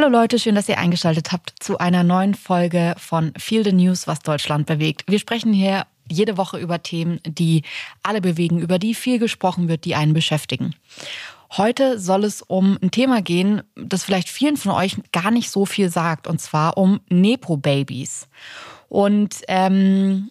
Hallo Leute, schön, dass ihr eingeschaltet habt zu einer neuen Folge von Feel the News, was Deutschland bewegt. Wir sprechen hier jede Woche über Themen, die alle bewegen, über die viel gesprochen wird, die einen beschäftigen. Heute soll es um ein Thema gehen, das vielleicht vielen von euch gar nicht so viel sagt, und zwar um Nepo-Babys. Und ähm,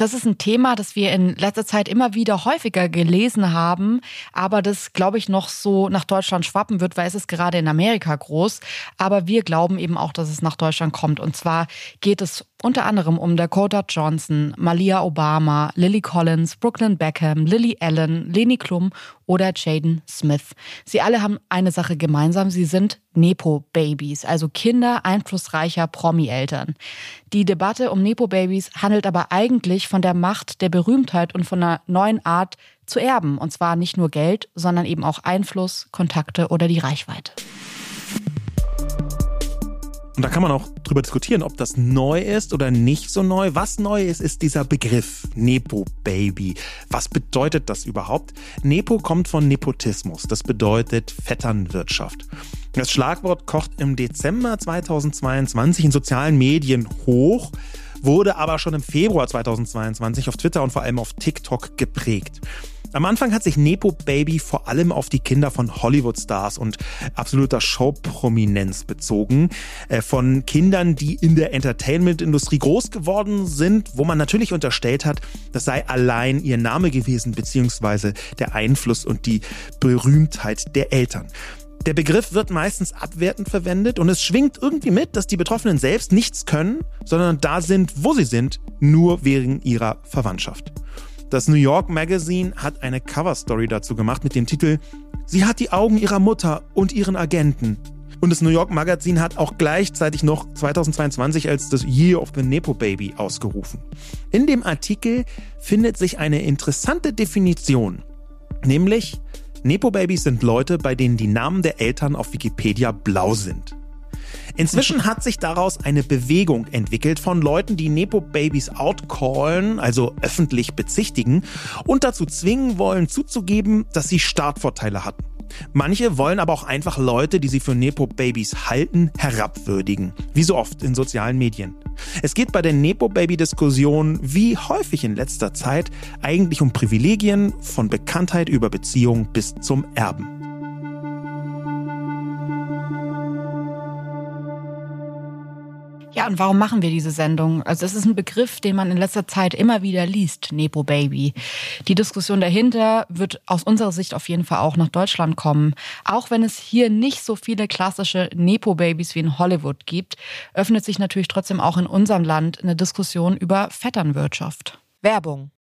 das ist ein Thema, das wir in letzter Zeit immer wieder häufiger gelesen haben, aber das, glaube ich, noch so nach Deutschland schwappen wird, weil es ist gerade in Amerika groß. Aber wir glauben eben auch, dass es nach Deutschland kommt. Und zwar geht es unter anderem um Dakota Johnson, Malia Obama, Lily Collins, Brooklyn Beckham, Lily Allen, Leni Klum oder Jaden Smith. Sie alle haben eine Sache gemeinsam, sie sind Nepo-Babys, also Kinder einflussreicher Promi-Eltern. Die Debatte um Nepo-Babys handelt aber eigentlich von der Macht der Berühmtheit und von einer neuen Art zu erben. Und zwar nicht nur Geld, sondern eben auch Einfluss, Kontakte oder die Reichweite. Und da kann man auch drüber diskutieren, ob das neu ist oder nicht so neu. Was neu ist, ist dieser Begriff Nepo Baby. Was bedeutet das überhaupt? Nepo kommt von Nepotismus. Das bedeutet Vetternwirtschaft. Das Schlagwort kocht im Dezember 2022 in sozialen Medien hoch, wurde aber schon im Februar 2022 auf Twitter und vor allem auf TikTok geprägt. Am Anfang hat sich Nepo Baby vor allem auf die Kinder von Hollywood-Stars und absoluter Showprominenz bezogen. Äh, von Kindern, die in der Entertainment-Industrie groß geworden sind, wo man natürlich unterstellt hat, das sei allein ihr Name gewesen, beziehungsweise der Einfluss und die Berühmtheit der Eltern. Der Begriff wird meistens abwertend verwendet und es schwingt irgendwie mit, dass die Betroffenen selbst nichts können, sondern da sind, wo sie sind, nur wegen ihrer Verwandtschaft. Das New York Magazine hat eine Coverstory dazu gemacht mit dem Titel Sie hat die Augen ihrer Mutter und ihren Agenten. Und das New York Magazine hat auch gleichzeitig noch 2022 als das Year of the Nepo Baby ausgerufen. In dem Artikel findet sich eine interessante Definition, nämlich Nepo Babys sind Leute, bei denen die Namen der Eltern auf Wikipedia blau sind. Inzwischen hat sich daraus eine Bewegung entwickelt von Leuten, die Nepo-Babys outcallen, also öffentlich bezichtigen und dazu zwingen wollen, zuzugeben, dass sie Startvorteile hatten. Manche wollen aber auch einfach Leute, die sie für Nepo-Babys halten, herabwürdigen. Wie so oft in sozialen Medien. Es geht bei der Nepo-Baby-Diskussion, wie häufig in letzter Zeit, eigentlich um Privilegien, von Bekanntheit über Beziehung bis zum Erben. Ja, und warum machen wir diese Sendung? Also es ist ein Begriff, den man in letzter Zeit immer wieder liest, Nepo Baby. Die Diskussion dahinter wird aus unserer Sicht auf jeden Fall auch nach Deutschland kommen. Auch wenn es hier nicht so viele klassische Nepo Babys wie in Hollywood gibt, öffnet sich natürlich trotzdem auch in unserem Land eine Diskussion über Vetternwirtschaft. Werbung.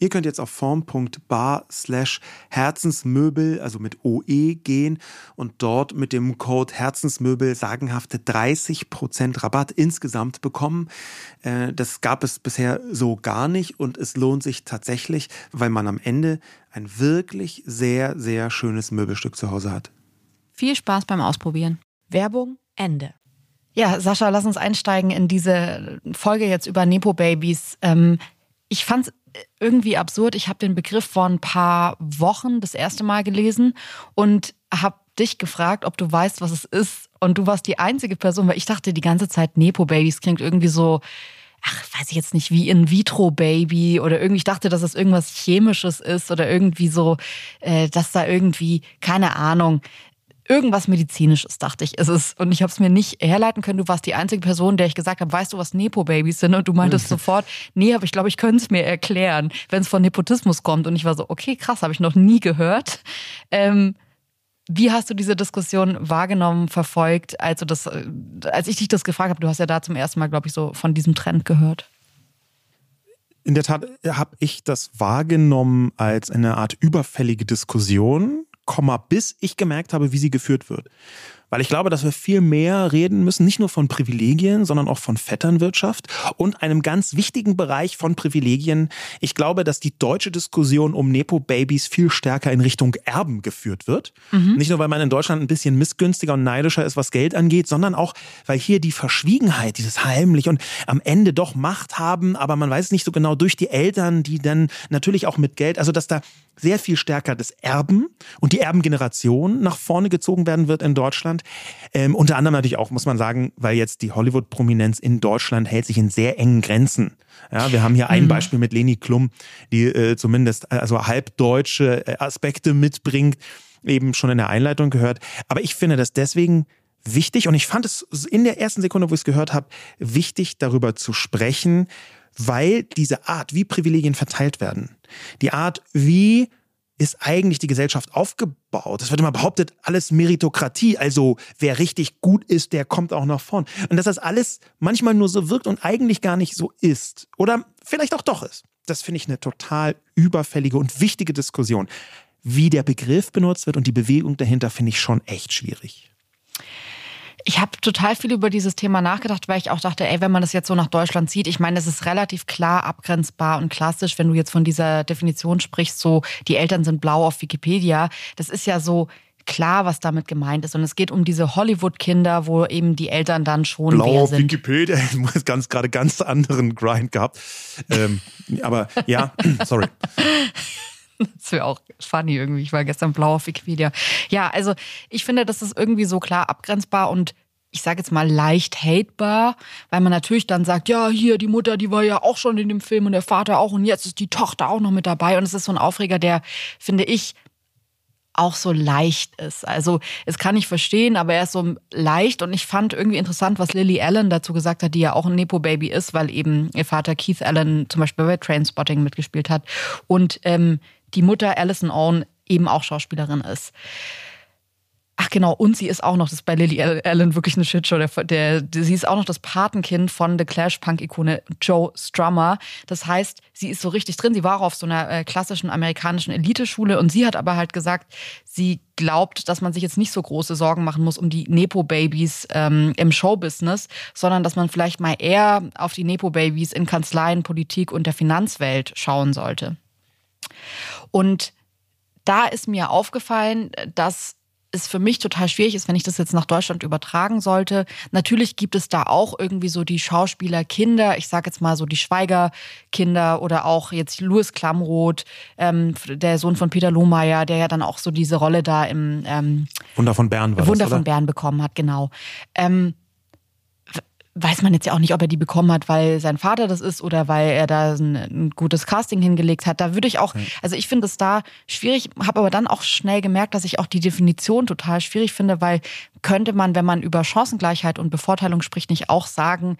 Ihr könnt jetzt auf form.bar slash Herzensmöbel, also mit OE gehen und dort mit dem Code Herzensmöbel sagenhafte 30% Rabatt insgesamt bekommen. Äh, das gab es bisher so gar nicht und es lohnt sich tatsächlich, weil man am Ende ein wirklich sehr, sehr schönes Möbelstück zu Hause hat. Viel Spaß beim Ausprobieren. Werbung Ende. Ja, Sascha, lass uns einsteigen in diese Folge jetzt über Nepo-Babys. Ähm, ich fand es irgendwie absurd. Ich habe den Begriff vor ein paar Wochen das erste Mal gelesen und habe dich gefragt, ob du weißt, was es ist. Und du warst die einzige Person, weil ich dachte die ganze Zeit, Nepo-Babys klingt irgendwie so, ach, weiß ich jetzt nicht, wie In-vitro-Baby oder irgendwie, ich dachte, dass es irgendwas Chemisches ist oder irgendwie so, äh, dass da irgendwie, keine Ahnung, irgendwas Medizinisches, dachte ich, ist es. Und ich habe es mir nicht herleiten können. Du warst die einzige Person, der ich gesagt habe, weißt du, was Nepo-Babys sind? Und du meintest sofort, nee, aber ich glaube, ich könnte es mir erklären, wenn es von Nepotismus kommt. Und ich war so, okay, krass, habe ich noch nie gehört. Ähm, wie hast du diese Diskussion wahrgenommen, verfolgt, als, du das, äh, als ich dich das gefragt habe? Du hast ja da zum ersten Mal, glaube ich, so von diesem Trend gehört. In der Tat habe ich das wahrgenommen als eine Art überfällige Diskussion, bis ich gemerkt habe, wie sie geführt wird. Weil ich glaube, dass wir viel mehr reden müssen, nicht nur von Privilegien, sondern auch von Vetternwirtschaft und einem ganz wichtigen Bereich von Privilegien. Ich glaube, dass die deutsche Diskussion um Nepo-Babys viel stärker in Richtung Erben geführt wird. Mhm. Nicht nur, weil man in Deutschland ein bisschen missgünstiger und neidischer ist, was Geld angeht, sondern auch, weil hier die Verschwiegenheit, dieses heimlich und am Ende doch Macht haben, aber man weiß nicht so genau durch die Eltern, die dann natürlich auch mit Geld, also dass da sehr viel stärker das Erben und die Erbengeneration nach vorne gezogen werden wird in Deutschland. Ähm, unter anderem natürlich auch, muss man sagen, weil jetzt die Hollywood-Prominenz in Deutschland hält sich in sehr engen Grenzen. Ja, wir haben hier ein mhm. Beispiel mit Leni Klum, die äh, zumindest also halbdeutsche äh, Aspekte mitbringt, eben schon in der Einleitung gehört. Aber ich finde das deswegen wichtig und ich fand es in der ersten Sekunde, wo ich es gehört habe, wichtig darüber zu sprechen, weil diese Art, wie Privilegien verteilt werden, die Art, wie ist eigentlich die Gesellschaft aufgebaut? Es wird immer behauptet, alles Meritokratie, also wer richtig gut ist, der kommt auch nach vorn. Und dass das alles manchmal nur so wirkt und eigentlich gar nicht so ist. Oder vielleicht auch doch ist. Das finde ich eine total überfällige und wichtige Diskussion. Wie der Begriff benutzt wird und die Bewegung dahinter finde ich schon echt schwierig. Ich habe total viel über dieses Thema nachgedacht, weil ich auch dachte, ey, wenn man das jetzt so nach Deutschland sieht, ich meine, es ist relativ klar abgrenzbar und klassisch, wenn du jetzt von dieser Definition sprichst, so die Eltern sind blau auf Wikipedia. Das ist ja so klar, was damit gemeint ist. Und es geht um diese Hollywood-Kinder, wo eben die Eltern dann schon Blau auf Wikipedia, ich muss ganz gerade ganz anderen Grind gehabt. Ähm, aber ja, sorry. Das wäre auch funny irgendwie. Ich war gestern blau auf Wikipedia. Ja, also ich finde, das ist irgendwie so klar abgrenzbar und ich sage jetzt mal leicht hatebar, weil man natürlich dann sagt, ja, hier, die Mutter, die war ja auch schon in dem Film und der Vater auch und jetzt ist die Tochter auch noch mit dabei. Und es ist so ein Aufreger, der, finde ich, auch so leicht ist. Also es kann ich verstehen, aber er ist so leicht und ich fand irgendwie interessant, was Lily Allen dazu gesagt hat, die ja auch ein Nepo-Baby ist, weil eben ihr Vater Keith Allen zum Beispiel bei Trainspotting mitgespielt hat und ähm, die Mutter Alison Owen eben auch Schauspielerin ist. Ach genau, und sie ist auch noch, das ist bei Lily Allen wirklich eine Shitshow, der, der, sie ist auch noch das Patenkind von The Clash-Punk-Ikone Joe Strummer. Das heißt, sie ist so richtig drin. Sie war auch auf so einer äh, klassischen amerikanischen Eliteschule und sie hat aber halt gesagt, sie glaubt, dass man sich jetzt nicht so große Sorgen machen muss um die Nepo-Babys ähm, im Showbusiness, sondern dass man vielleicht mal eher auf die Nepo-Babys in Kanzleien, Politik und der Finanzwelt schauen sollte. Und da ist mir aufgefallen, dass es für mich total schwierig ist, wenn ich das jetzt nach Deutschland übertragen sollte. Natürlich gibt es da auch irgendwie so die Schauspielerkinder, ich sage jetzt mal so die Schweigerkinder oder auch jetzt Louis Klamroth, ähm, der Sohn von Peter Lohmeier, der ja dann auch so diese Rolle da im ähm, Wunder von Bern war Wunder das, von Bern bekommen hat, genau. Ähm, weiß man jetzt ja auch nicht, ob er die bekommen hat, weil sein Vater das ist oder weil er da ein, ein gutes Casting hingelegt hat. Da würde ich auch, also ich finde es da schwierig, habe aber dann auch schnell gemerkt, dass ich auch die Definition total schwierig finde, weil könnte man, wenn man über Chancengleichheit und Bevorteilung spricht, nicht auch sagen,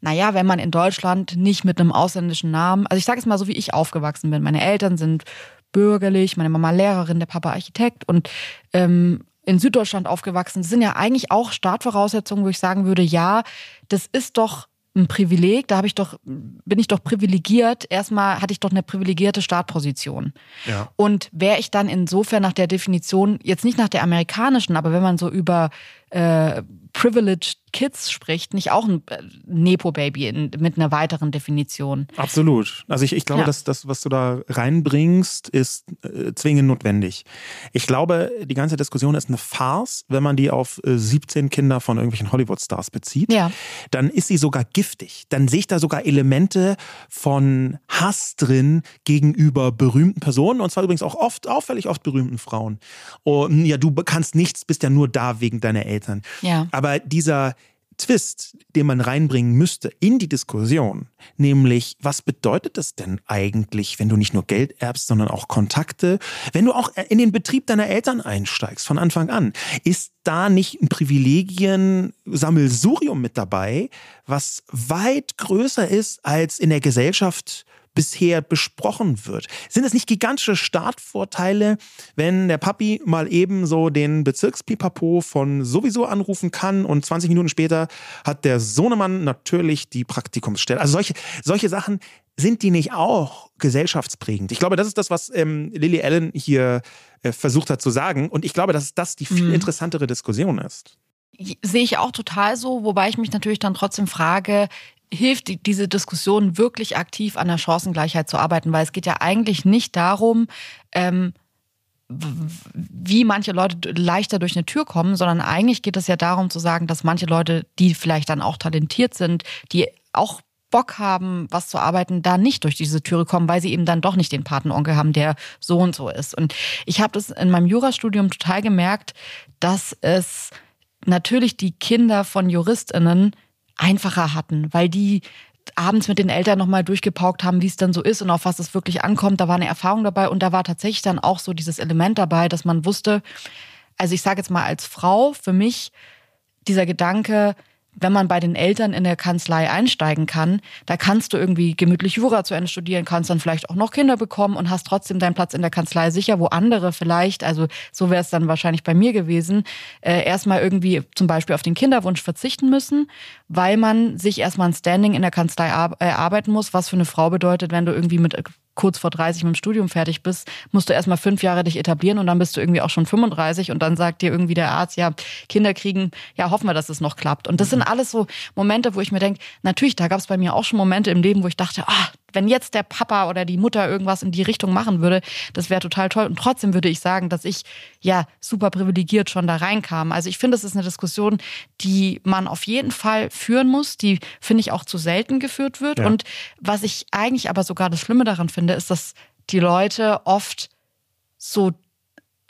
naja, wenn man in Deutschland nicht mit einem ausländischen Namen, also ich sage es mal so, wie ich aufgewachsen bin. Meine Eltern sind bürgerlich, meine Mama Lehrerin, der Papa Architekt und ähm, in Süddeutschland aufgewachsen. Sind ja eigentlich auch Startvoraussetzungen, wo ich sagen würde, ja, das ist doch ein Privileg, da habe ich doch, bin ich doch privilegiert. Erstmal hatte ich doch eine privilegierte Startposition. Ja. Und wäre ich dann insofern nach der Definition, jetzt nicht nach der amerikanischen, aber wenn man so über äh, Privileged Kids spricht, nicht auch ein äh, Nepo-Baby mit einer weiteren Definition. Absolut. Also ich, ich glaube, ja. dass das, was du da reinbringst, ist äh, zwingend notwendig. Ich glaube, die ganze Diskussion ist eine Farce, wenn man die auf äh, 17 Kinder von irgendwelchen Hollywood-Stars bezieht. Ja. Dann ist sie sogar giftig. Dann sehe ich da sogar Elemente von Hass drin gegenüber berühmten Personen und zwar übrigens auch oft, auffällig oft berühmten Frauen. Und ja, du kannst nichts, bist ja nur da wegen deiner Eltern. Ja. Aber dieser Twist, den man reinbringen müsste in die Diskussion, nämlich was bedeutet das denn eigentlich, wenn du nicht nur Geld erbst, sondern auch Kontakte, wenn du auch in den Betrieb deiner Eltern einsteigst von Anfang an, ist da nicht ein Privilegien-Sammelsurium mit dabei, was weit größer ist als in der Gesellschaft bisher besprochen wird. Sind es nicht gigantische Startvorteile, wenn der Papi mal eben so den Bezirkspipapo von sowieso anrufen kann und 20 Minuten später hat der Sohnemann natürlich die Praktikumsstelle. Also solche, solche Sachen, sind die nicht auch gesellschaftsprägend? Ich glaube, das ist das, was ähm, Lily Allen hier äh, versucht hat zu sagen. Und ich glaube, dass das die viel mhm. interessantere Diskussion ist. Sehe ich auch total so, wobei ich mich natürlich dann trotzdem frage, hilft die, diese Diskussion wirklich aktiv an der Chancengleichheit zu arbeiten, weil es geht ja eigentlich nicht darum, ähm, wie manche Leute leichter durch eine Tür kommen, sondern eigentlich geht es ja darum zu sagen, dass manche Leute, die vielleicht dann auch talentiert sind, die auch Bock haben, was zu arbeiten, da nicht durch diese Türe kommen, weil sie eben dann doch nicht den Patenonkel haben, der so und so ist. Und ich habe das in meinem Jurastudium total gemerkt, dass es natürlich die Kinder von JuristInnen einfacher hatten, weil die abends mit den Eltern nochmal durchgepaukt haben, wie es dann so ist und auf was es wirklich ankommt. Da war eine Erfahrung dabei und da war tatsächlich dann auch so dieses Element dabei, dass man wusste, also ich sage jetzt mal als Frau, für mich dieser Gedanke, wenn man bei den Eltern in der Kanzlei einsteigen kann, da kannst du irgendwie gemütlich Jura zu Ende studieren, kannst dann vielleicht auch noch Kinder bekommen und hast trotzdem deinen Platz in der Kanzlei sicher, wo andere vielleicht, also so wäre es dann wahrscheinlich bei mir gewesen, äh, erstmal irgendwie zum Beispiel auf den Kinderwunsch verzichten müssen, weil man sich erstmal ein Standing in der Kanzlei erarbeiten muss, was für eine Frau bedeutet, wenn du irgendwie mit kurz vor 30 mit dem Studium fertig bist, musst du erstmal fünf Jahre dich etablieren und dann bist du irgendwie auch schon 35 und dann sagt dir irgendwie der Arzt, ja, Kinder kriegen, ja, hoffen wir, dass es noch klappt. Und das sind mhm. alles so Momente, wo ich mir denke, natürlich, da gab es bei mir auch schon Momente im Leben, wo ich dachte, ah, wenn jetzt der Papa oder die Mutter irgendwas in die Richtung machen würde, das wäre total toll. Und trotzdem würde ich sagen, dass ich ja super privilegiert schon da reinkam. Also ich finde, es ist eine Diskussion, die man auf jeden Fall führen muss, die finde ich auch zu selten geführt wird. Ja. Und was ich eigentlich aber sogar das Schlimme daran finde, ist, dass die Leute oft so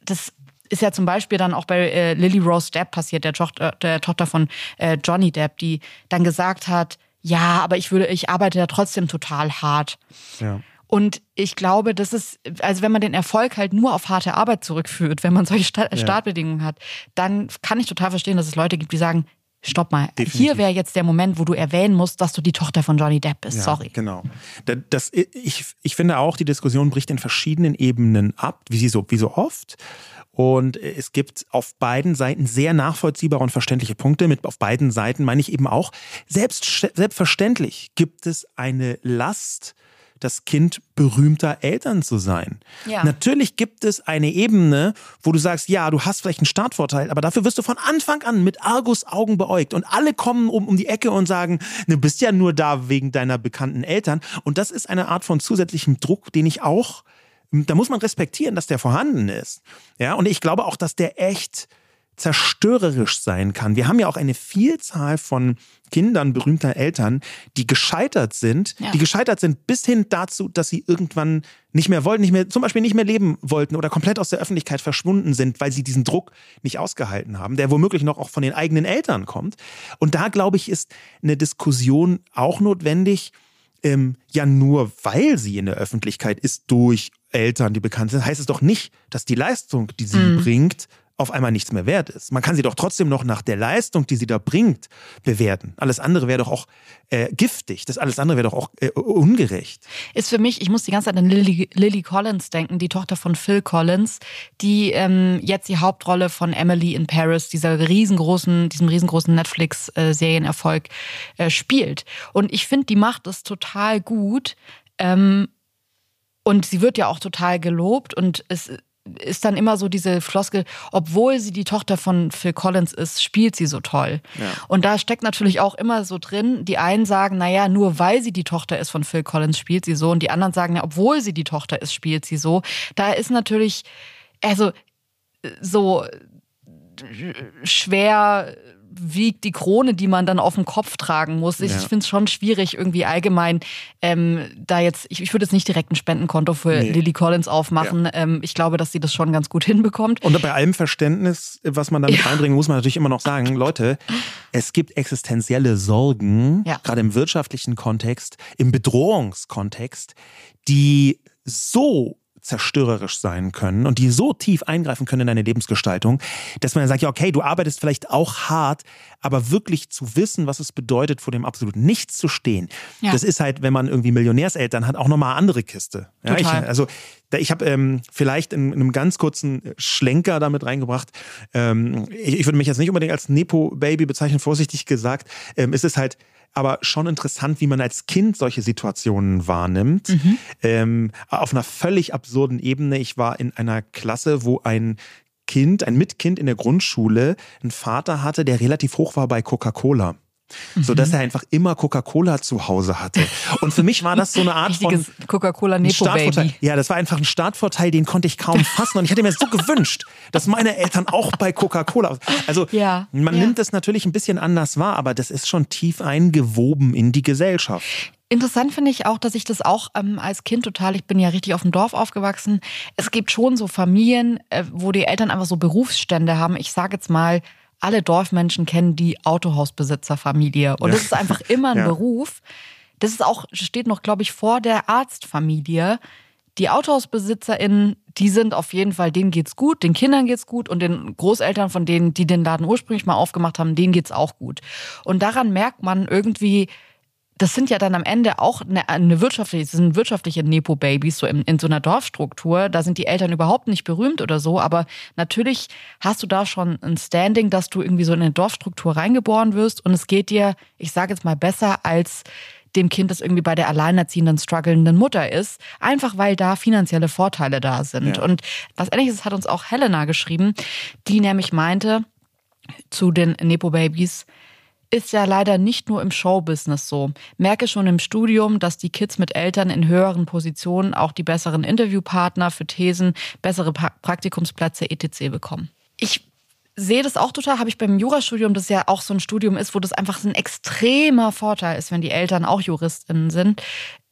das ist ja zum Beispiel dann auch bei äh, Lily Rose Depp passiert, der Tochter, der Tochter von äh, Johnny Depp, die dann gesagt hat, ja, aber ich würde, ich arbeite ja trotzdem total hart. Ja. Und ich glaube, das ist, also wenn man den Erfolg halt nur auf harte Arbeit zurückführt, wenn man solche Start ja. Startbedingungen hat, dann kann ich total verstehen, dass es Leute gibt, die sagen, stopp mal, Definitiv. hier wäre jetzt der Moment, wo du erwähnen musst, dass du die Tochter von Johnny Depp bist. Ja, Sorry. Genau. Das, ich, ich finde auch, die Diskussion bricht in verschiedenen Ebenen ab, wie, sie so, wie so oft. Und es gibt auf beiden Seiten sehr nachvollziehbare und verständliche Punkte. Mit auf beiden Seiten meine ich eben auch, selbst, selbstverständlich gibt es eine Last, das Kind berühmter Eltern zu sein. Ja. Natürlich gibt es eine Ebene, wo du sagst, ja, du hast vielleicht einen Startvorteil, aber dafür wirst du von Anfang an mit Argus Augen beäugt und alle kommen um, um die Ecke und sagen, du bist ja nur da wegen deiner bekannten Eltern. Und das ist eine Art von zusätzlichem Druck, den ich auch da muss man respektieren, dass der vorhanden ist. Ja, und ich glaube auch, dass der echt zerstörerisch sein kann. Wir haben ja auch eine Vielzahl von Kindern berühmter Eltern, die gescheitert sind, ja. die gescheitert sind bis hin dazu, dass sie irgendwann nicht mehr wollten, nicht mehr, zum Beispiel nicht mehr leben wollten oder komplett aus der Öffentlichkeit verschwunden sind, weil sie diesen Druck nicht ausgehalten haben, der womöglich noch auch von den eigenen Eltern kommt. Und da, glaube ich, ist eine Diskussion auch notwendig, ähm, ja nur weil sie in der Öffentlichkeit ist durch Eltern, die bekannt sind, heißt es doch nicht, dass die Leistung, die sie mhm. bringt, auf einmal nichts mehr wert ist. Man kann sie doch trotzdem noch nach der Leistung, die sie da bringt, bewerten. Alles andere wäre doch auch äh, giftig. Das alles andere wäre doch auch äh, ungerecht. Ist für mich, ich muss die ganze Zeit an Lily, Lily Collins denken, die Tochter von Phil Collins, die ähm, jetzt die Hauptrolle von Emily in Paris, dieser riesengroßen, diesem riesengroßen Netflix-Serienerfolg äh, spielt. Und ich finde, die macht das total gut. Ähm, und sie wird ja auch total gelobt und es ist dann immer so diese Floskel, obwohl sie die Tochter von Phil Collins ist, spielt sie so toll. Ja. Und da steckt natürlich auch immer so drin, die einen sagen, naja, nur weil sie die Tochter ist von Phil Collins, spielt sie so. Und die anderen sagen, ja, obwohl sie die Tochter ist, spielt sie so. Da ist natürlich, also so schwer wiegt die Krone, die man dann auf dem Kopf tragen muss. Ich, ja. finde es schon schwierig, irgendwie allgemein ähm, da jetzt, ich, ich würde jetzt nicht direkt ein Spendenkonto für nee. Lily Collins aufmachen. Ja. Ähm, ich glaube, dass sie das schon ganz gut hinbekommt. Und bei allem Verständnis, was man damit ja. reinbringen, muss man natürlich immer noch sagen, Leute, es gibt existenzielle Sorgen, gerade im wirtschaftlichen Kontext, im Bedrohungskontext, die so zerstörerisch sein können und die so tief eingreifen können in deine Lebensgestaltung, dass man dann sagt, ja, okay, du arbeitest vielleicht auch hart, aber wirklich zu wissen, was es bedeutet, vor dem absoluten Nichts zu stehen, ja. das ist halt, wenn man irgendwie Millionärseltern hat, auch nochmal eine andere Kiste. Ja, ich, also ich habe ähm, vielleicht in, in, einem ganz kurzen Schlenker damit reingebracht. Ähm, ich, ich, würde mich jetzt nicht unbedingt als Nepo-Baby bezeichnen, vorsichtig gesagt. Ähm, ist es halt aber schon interessant, wie man als Kind solche Situationen wahrnimmt. Mhm. Ähm, auf einer völlig absurden Ebene. Ich war in einer Klasse, wo ein Kind, ein Mitkind in der Grundschule, einen Vater hatte, der relativ hoch war bei Coca-Cola so dass mhm. er einfach immer Coca-Cola zu Hause hatte. Und für mich war das so eine Art Richtiges von Coca-Cola Nepo Baby. Ja, das war einfach ein Startvorteil, den konnte ich kaum fassen und ich hätte mir so gewünscht, dass meine Eltern auch bei Coca-Cola. Also ja, man ja. nimmt das natürlich ein bisschen anders wahr, aber das ist schon tief eingewoben in die Gesellschaft. Interessant finde ich auch, dass ich das auch ähm, als Kind total, ich bin ja richtig auf dem Dorf aufgewachsen. Es gibt schon so Familien, äh, wo die Eltern einfach so Berufsstände haben. Ich sage jetzt mal, alle Dorfmenschen kennen die Autohausbesitzerfamilie. Und ja. das ist einfach immer ein ja. Beruf. Das ist auch, steht noch, glaube ich, vor der Arztfamilie. Die AutohausbesitzerInnen, die sind auf jeden Fall, denen geht's gut, den Kindern geht's gut und den Großeltern von denen, die den Laden ursprünglich mal aufgemacht haben, denen geht's auch gut. Und daran merkt man irgendwie, das sind ja dann am Ende auch eine, eine wirtschaftliche, das sind wirtschaftliche Nepo-Babys, so in, in so einer Dorfstruktur. Da sind die Eltern überhaupt nicht berühmt oder so, aber natürlich hast du da schon ein Standing, dass du irgendwie so in eine Dorfstruktur reingeboren wirst und es geht dir, ich sage jetzt mal, besser als dem Kind, das irgendwie bei der alleinerziehenden, strugglenden Mutter ist, einfach weil da finanzielle Vorteile da sind. Ja. Und was ähnliches hat uns auch Helena geschrieben, die nämlich meinte zu den Nepo-Babys, ist ja leider nicht nur im Showbusiness so. Merke schon im Studium, dass die Kids mit Eltern in höheren Positionen auch die besseren Interviewpartner für Thesen, bessere pra Praktikumsplätze etc. bekommen. Ich sehe das auch total, habe ich beim Jurastudium, das ja auch so ein Studium ist, wo das einfach ein extremer Vorteil ist, wenn die Eltern auch Juristinnen sind.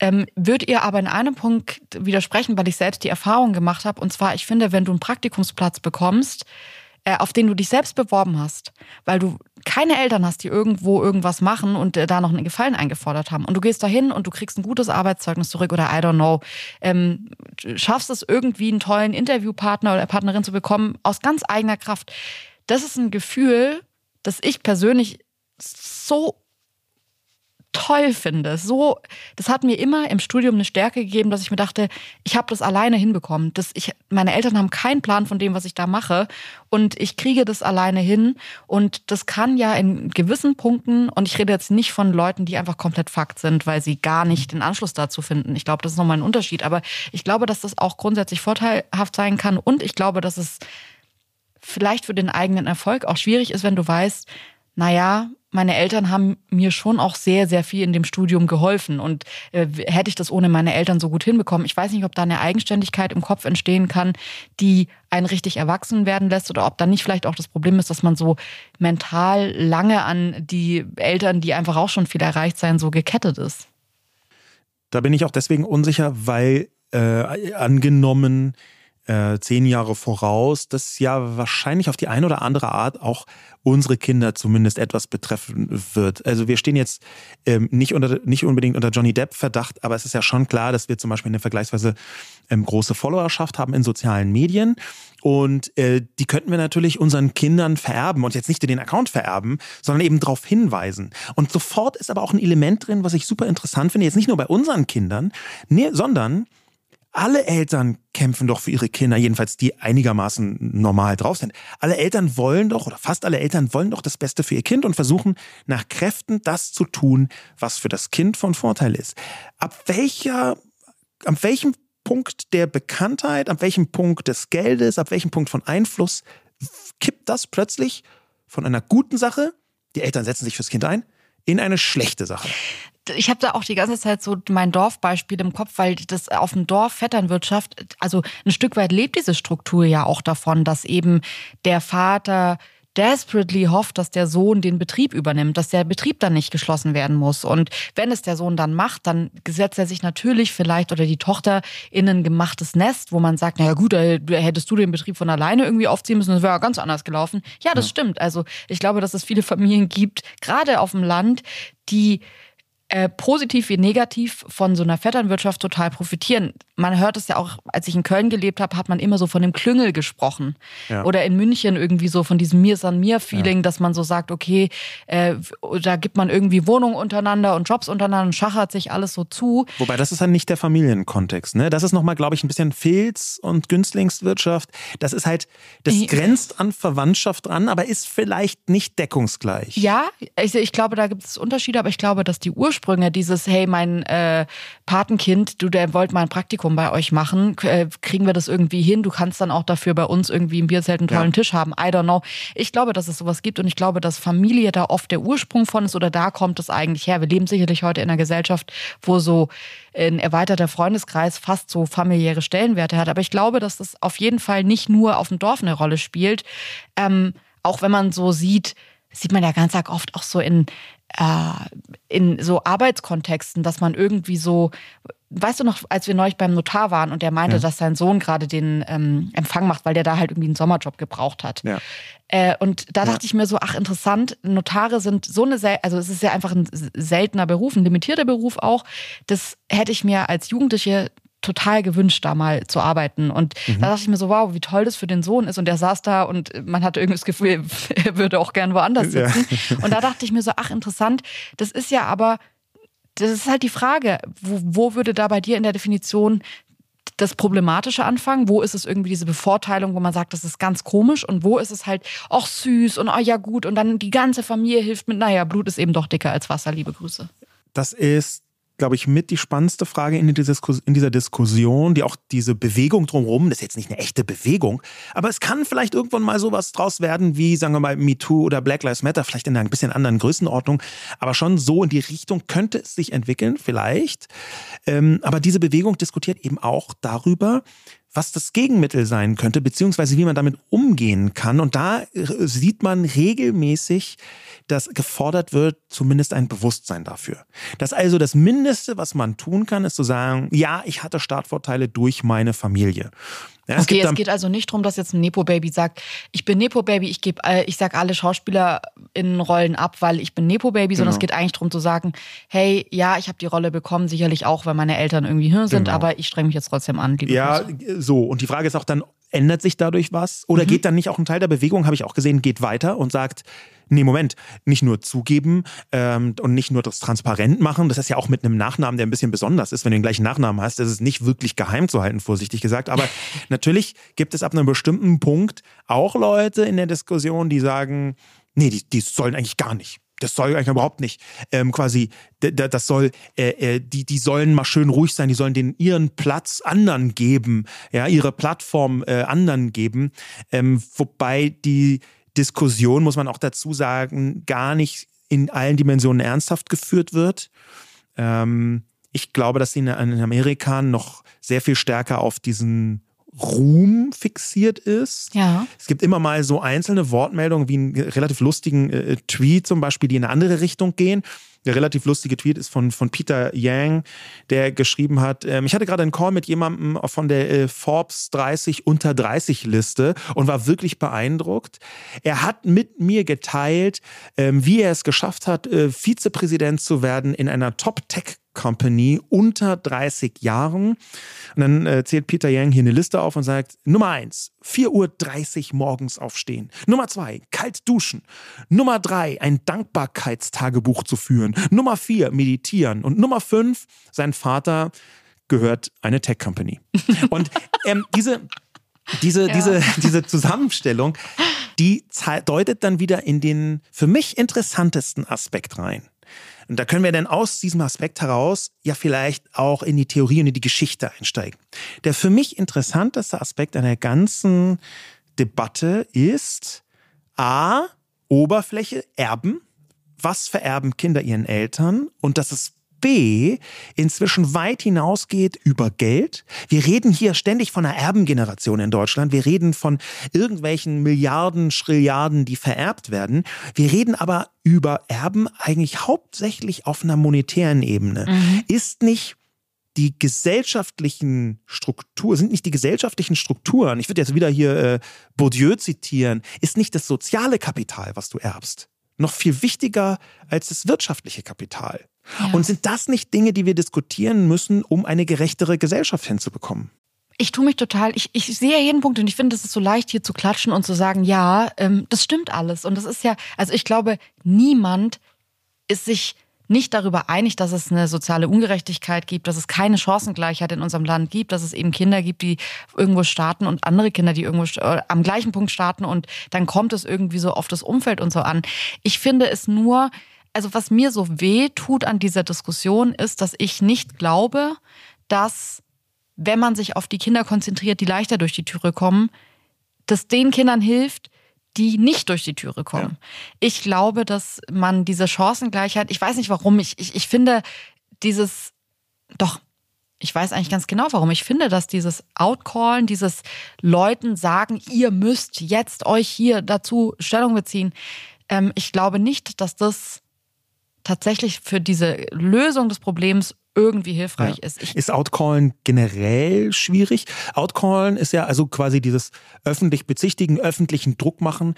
Ähm, würdet ihr aber in einem Punkt widersprechen, weil ich selbst die Erfahrung gemacht habe. Und zwar, ich finde, wenn du einen Praktikumsplatz bekommst, äh, auf den du dich selbst beworben hast, weil du keine Eltern hast, die irgendwo irgendwas machen und äh, da noch einen Gefallen eingefordert haben. Und du gehst dahin und du kriegst ein gutes Arbeitszeugnis zurück oder I don't know, ähm, schaffst es irgendwie einen tollen Interviewpartner oder Partnerin zu bekommen aus ganz eigener Kraft. Das ist ein Gefühl, das ich persönlich so toll finde. So, das hat mir immer im Studium eine Stärke gegeben, dass ich mir dachte, ich habe das alleine hinbekommen. Das, ich, meine Eltern haben keinen Plan von dem, was ich da mache und ich kriege das alleine hin und das kann ja in gewissen Punkten und ich rede jetzt nicht von Leuten, die einfach komplett Fakt sind, weil sie gar nicht den Anschluss dazu finden. Ich glaube, das ist nochmal ein Unterschied, aber ich glaube, dass das auch grundsätzlich vorteilhaft sein kann und ich glaube, dass es vielleicht für den eigenen Erfolg auch schwierig ist, wenn du weißt, naja, meine Eltern haben mir schon auch sehr, sehr viel in dem Studium geholfen. Und äh, hätte ich das ohne meine Eltern so gut hinbekommen, ich weiß nicht, ob da eine Eigenständigkeit im Kopf entstehen kann, die einen richtig erwachsen werden lässt oder ob dann nicht vielleicht auch das Problem ist, dass man so mental lange an die Eltern, die einfach auch schon viel erreicht sein, so gekettet ist. Da bin ich auch deswegen unsicher, weil äh, angenommen, äh, zehn Jahre voraus, das ja wahrscheinlich auf die eine oder andere Art auch unsere Kinder zumindest etwas betreffen wird. Also wir stehen jetzt ähm, nicht, unter, nicht unbedingt unter Johnny Depp Verdacht, aber es ist ja schon klar, dass wir zum Beispiel eine vergleichsweise ähm, große Followerschaft haben in sozialen Medien. Und äh, die könnten wir natürlich unseren Kindern vererben und jetzt nicht den Account vererben, sondern eben darauf hinweisen. Und sofort ist aber auch ein Element drin, was ich super interessant finde, jetzt nicht nur bei unseren Kindern, nee, sondern alle Eltern kämpfen doch für ihre Kinder, jedenfalls die einigermaßen normal drauf sind. Alle Eltern wollen doch, oder fast alle Eltern wollen doch das Beste für ihr Kind und versuchen nach Kräften das zu tun, was für das Kind von Vorteil ist. Ab welcher, ab welchem Punkt der Bekanntheit, ab welchem Punkt des Geldes, ab welchem Punkt von Einfluss kippt das plötzlich von einer guten Sache, die Eltern setzen sich fürs Kind ein, in eine schlechte Sache ich habe da auch die ganze Zeit so mein Dorfbeispiel im Kopf, weil das auf dem Dorf Vetternwirtschaft, also ein Stück weit lebt diese Struktur ja auch davon, dass eben der Vater desperately hofft, dass der Sohn den Betrieb übernimmt, dass der Betrieb dann nicht geschlossen werden muss. Und wenn es der Sohn dann macht, dann setzt er sich natürlich vielleicht oder die Tochter in ein gemachtes Nest, wo man sagt, naja gut, hättest du den Betrieb von alleine irgendwie aufziehen müssen, das wäre ja ganz anders gelaufen. Ja, das ja. stimmt. Also ich glaube, dass es viele Familien gibt, gerade auf dem Land, die äh, positiv wie negativ von so einer Vetternwirtschaft total profitieren. Man hört es ja auch, als ich in Köln gelebt habe, hat man immer so von dem Klüngel gesprochen. Ja. Oder in München irgendwie so von diesem Mir san mir Feeling, ja. dass man so sagt, okay, äh, da gibt man irgendwie Wohnungen untereinander und Jobs untereinander und schachert sich alles so zu. Wobei das ist dann nicht der Familienkontext, ne? Das ist nochmal, glaube ich, ein bisschen Filz- und Günstlingswirtschaft. Das ist halt, das grenzt an Verwandtschaft dran, aber ist vielleicht nicht deckungsgleich. Ja, ich, ich glaube, da gibt es Unterschiede, aber ich glaube, dass die Ursprung Ursprünge, dieses, hey, mein äh, Patenkind, du, der wollt mal ein Praktikum bei euch machen, äh, kriegen wir das irgendwie hin? Du kannst dann auch dafür bei uns irgendwie im Bierzelt einen tollen ja. Tisch haben. I don't know. Ich glaube, dass es sowas gibt und ich glaube, dass Familie da oft der Ursprung von ist oder da kommt es eigentlich her. Wir leben sicherlich heute in einer Gesellschaft, wo so ein erweiterter Freundeskreis fast so familiäre Stellenwerte hat. Aber ich glaube, dass das auf jeden Fall nicht nur auf dem Dorf eine Rolle spielt. Ähm, auch wenn man so sieht, sieht man ja ganz oft auch so in, in so Arbeitskontexten, dass man irgendwie so, weißt du noch, als wir neulich beim Notar waren und der meinte, ja. dass sein Sohn gerade den ähm, Empfang macht, weil der da halt irgendwie einen Sommerjob gebraucht hat. Ja. Äh, und da dachte ich mir so, ach interessant, Notare sind so eine, also es ist ja einfach ein seltener Beruf, ein limitierter Beruf auch. Das hätte ich mir als Jugendliche total gewünscht, da mal zu arbeiten. Und mhm. da dachte ich mir so, wow, wie toll das für den Sohn ist. Und er saß da und man hatte irgendwie das Gefühl, er würde auch gern woanders sitzen. Ja. Und da dachte ich mir so, ach, interessant. Das ist ja aber, das ist halt die Frage, wo, wo würde da bei dir in der Definition das Problematische anfangen? Wo ist es irgendwie diese Bevorteilung, wo man sagt, das ist ganz komisch? Und wo ist es halt, ach süß und oh ja gut und dann die ganze Familie hilft mit, naja, Blut ist eben doch dicker als Wasser, liebe Grüße. Das ist glaube ich, mit die spannendste Frage in, dieser Diskussion, die auch diese Bewegung drumherum, das ist jetzt nicht eine echte Bewegung, aber es kann vielleicht irgendwann mal sowas draus werden wie, sagen wir mal, MeToo oder Black Lives Matter, vielleicht in einer ein bisschen anderen Größenordnung, aber schon so in die Richtung könnte es sich entwickeln, vielleicht. Ähm, aber diese Bewegung diskutiert eben auch darüber, was das Gegenmittel sein könnte, beziehungsweise wie man damit umgehen kann. Und da äh, sieht man regelmäßig, dass gefordert wird, zumindest ein Bewusstsein dafür. Das also das Mindeste, was man tun kann, ist zu sagen, ja, ich hatte Startvorteile durch meine Familie. Ja, es okay, es geht also nicht darum, dass jetzt ein Nepo-Baby sagt, ich bin Nepo-Baby, ich gebe, äh, ich sag alle Schauspieler in Rollen ab, weil ich bin Nepo-Baby, sondern genau. es geht eigentlich darum zu sagen, hey, ja, ich habe die Rolle bekommen, sicherlich auch, weil meine Eltern irgendwie Hirn sind, genau. aber ich streng mich jetzt trotzdem an. Ja, Grüße. so. Und die Frage ist auch dann, ändert sich dadurch was? Oder mhm. geht dann nicht auch ein Teil der Bewegung, habe ich auch gesehen, geht weiter und sagt, nee, Moment, nicht nur zugeben ähm, und nicht nur das transparent machen, das ist ja auch mit einem Nachnamen, der ein bisschen besonders ist, wenn du den gleichen Nachnamen hast, das ist nicht wirklich geheim zu halten, vorsichtig gesagt. Aber natürlich gibt es ab einem bestimmten Punkt auch Leute in der Diskussion, die sagen, nee, die, die sollen eigentlich gar nicht das soll eigentlich überhaupt nicht. Ähm, quasi, das soll, äh, äh, die, die sollen mal schön ruhig sein, die sollen den ihren Platz anderen geben, ja, ihre Plattform äh, anderen geben. Ähm, wobei die Diskussion, muss man auch dazu sagen, gar nicht in allen Dimensionen ernsthaft geführt wird. Ähm, ich glaube, dass sie in Amerika noch sehr viel stärker auf diesen Ruhm fixiert ist. Ja. Es gibt immer mal so einzelne Wortmeldungen wie einen relativ lustigen äh, Tweet zum Beispiel, die in eine andere Richtung gehen. Der relativ lustige Tweet ist von, von Peter Yang, der geschrieben hat, ähm, ich hatte gerade einen Call mit jemandem von der äh, Forbes 30 unter 30 Liste und war wirklich beeindruckt. Er hat mit mir geteilt, ähm, wie er es geschafft hat, äh, Vizepräsident zu werden in einer Top-Tech Company unter 30 Jahren. Und dann äh, zählt Peter Yang hier eine Liste auf und sagt, Nummer eins, 4.30 Uhr morgens aufstehen. Nummer zwei, kalt duschen. Nummer drei, ein Dankbarkeitstagebuch zu führen. Nummer vier, meditieren. Und Nummer fünf, sein Vater gehört eine Tech Company. Und ähm, diese, diese, ja. diese, diese Zusammenstellung, die deutet dann wieder in den für mich interessantesten Aspekt rein. Und da können wir dann aus diesem Aspekt heraus ja vielleicht auch in die Theorie und in die Geschichte einsteigen. Der für mich interessanteste Aspekt einer ganzen Debatte ist A, Oberfläche, Erben. Was vererben Kinder ihren Eltern? Und das ist B inzwischen weit hinausgeht über Geld. Wir reden hier ständig von einer Erbengeneration in Deutschland. Wir reden von irgendwelchen Milliarden, Schrilliarden, die vererbt werden. Wir reden aber über Erben eigentlich hauptsächlich auf einer monetären Ebene. Mhm. Ist nicht die gesellschaftlichen Strukturen, sind nicht die gesellschaftlichen Strukturen, ich würde jetzt wieder hier äh, Bourdieu zitieren, ist nicht das soziale Kapital, was du erbst, noch viel wichtiger als das wirtschaftliche Kapital. Ja. Und sind das nicht Dinge, die wir diskutieren müssen, um eine gerechtere Gesellschaft hinzubekommen? Ich tue mich total, ich, ich sehe jeden Punkt und ich finde, es ist so leicht, hier zu klatschen und zu sagen, ja, ähm, das stimmt alles. Und das ist ja, also ich glaube, niemand ist sich nicht darüber einig, dass es eine soziale Ungerechtigkeit gibt, dass es keine Chancengleichheit in unserem Land gibt, dass es eben Kinder gibt, die irgendwo starten und andere Kinder, die irgendwo äh, am gleichen Punkt starten und dann kommt es irgendwie so auf das Umfeld und so an. Ich finde es nur, also was mir so weh tut an dieser Diskussion ist, dass ich nicht glaube, dass wenn man sich auf die Kinder konzentriert, die leichter durch die Türe kommen, dass den Kindern hilft, die nicht durch die Türe kommen. Ja. Ich glaube, dass man diese Chancengleichheit, ich weiß nicht warum, ich, ich, ich finde dieses, doch, ich weiß eigentlich ganz genau warum. Ich finde, dass dieses Outcallen, dieses Leuten sagen, ihr müsst jetzt euch hier dazu Stellung beziehen, ähm, ich glaube nicht, dass das tatsächlich für diese Lösung des Problems irgendwie hilfreich ja. ist. Ich ist Outcallen generell schwierig? Outcallen ist ja also quasi dieses öffentlich bezichtigen, öffentlichen Druck machen.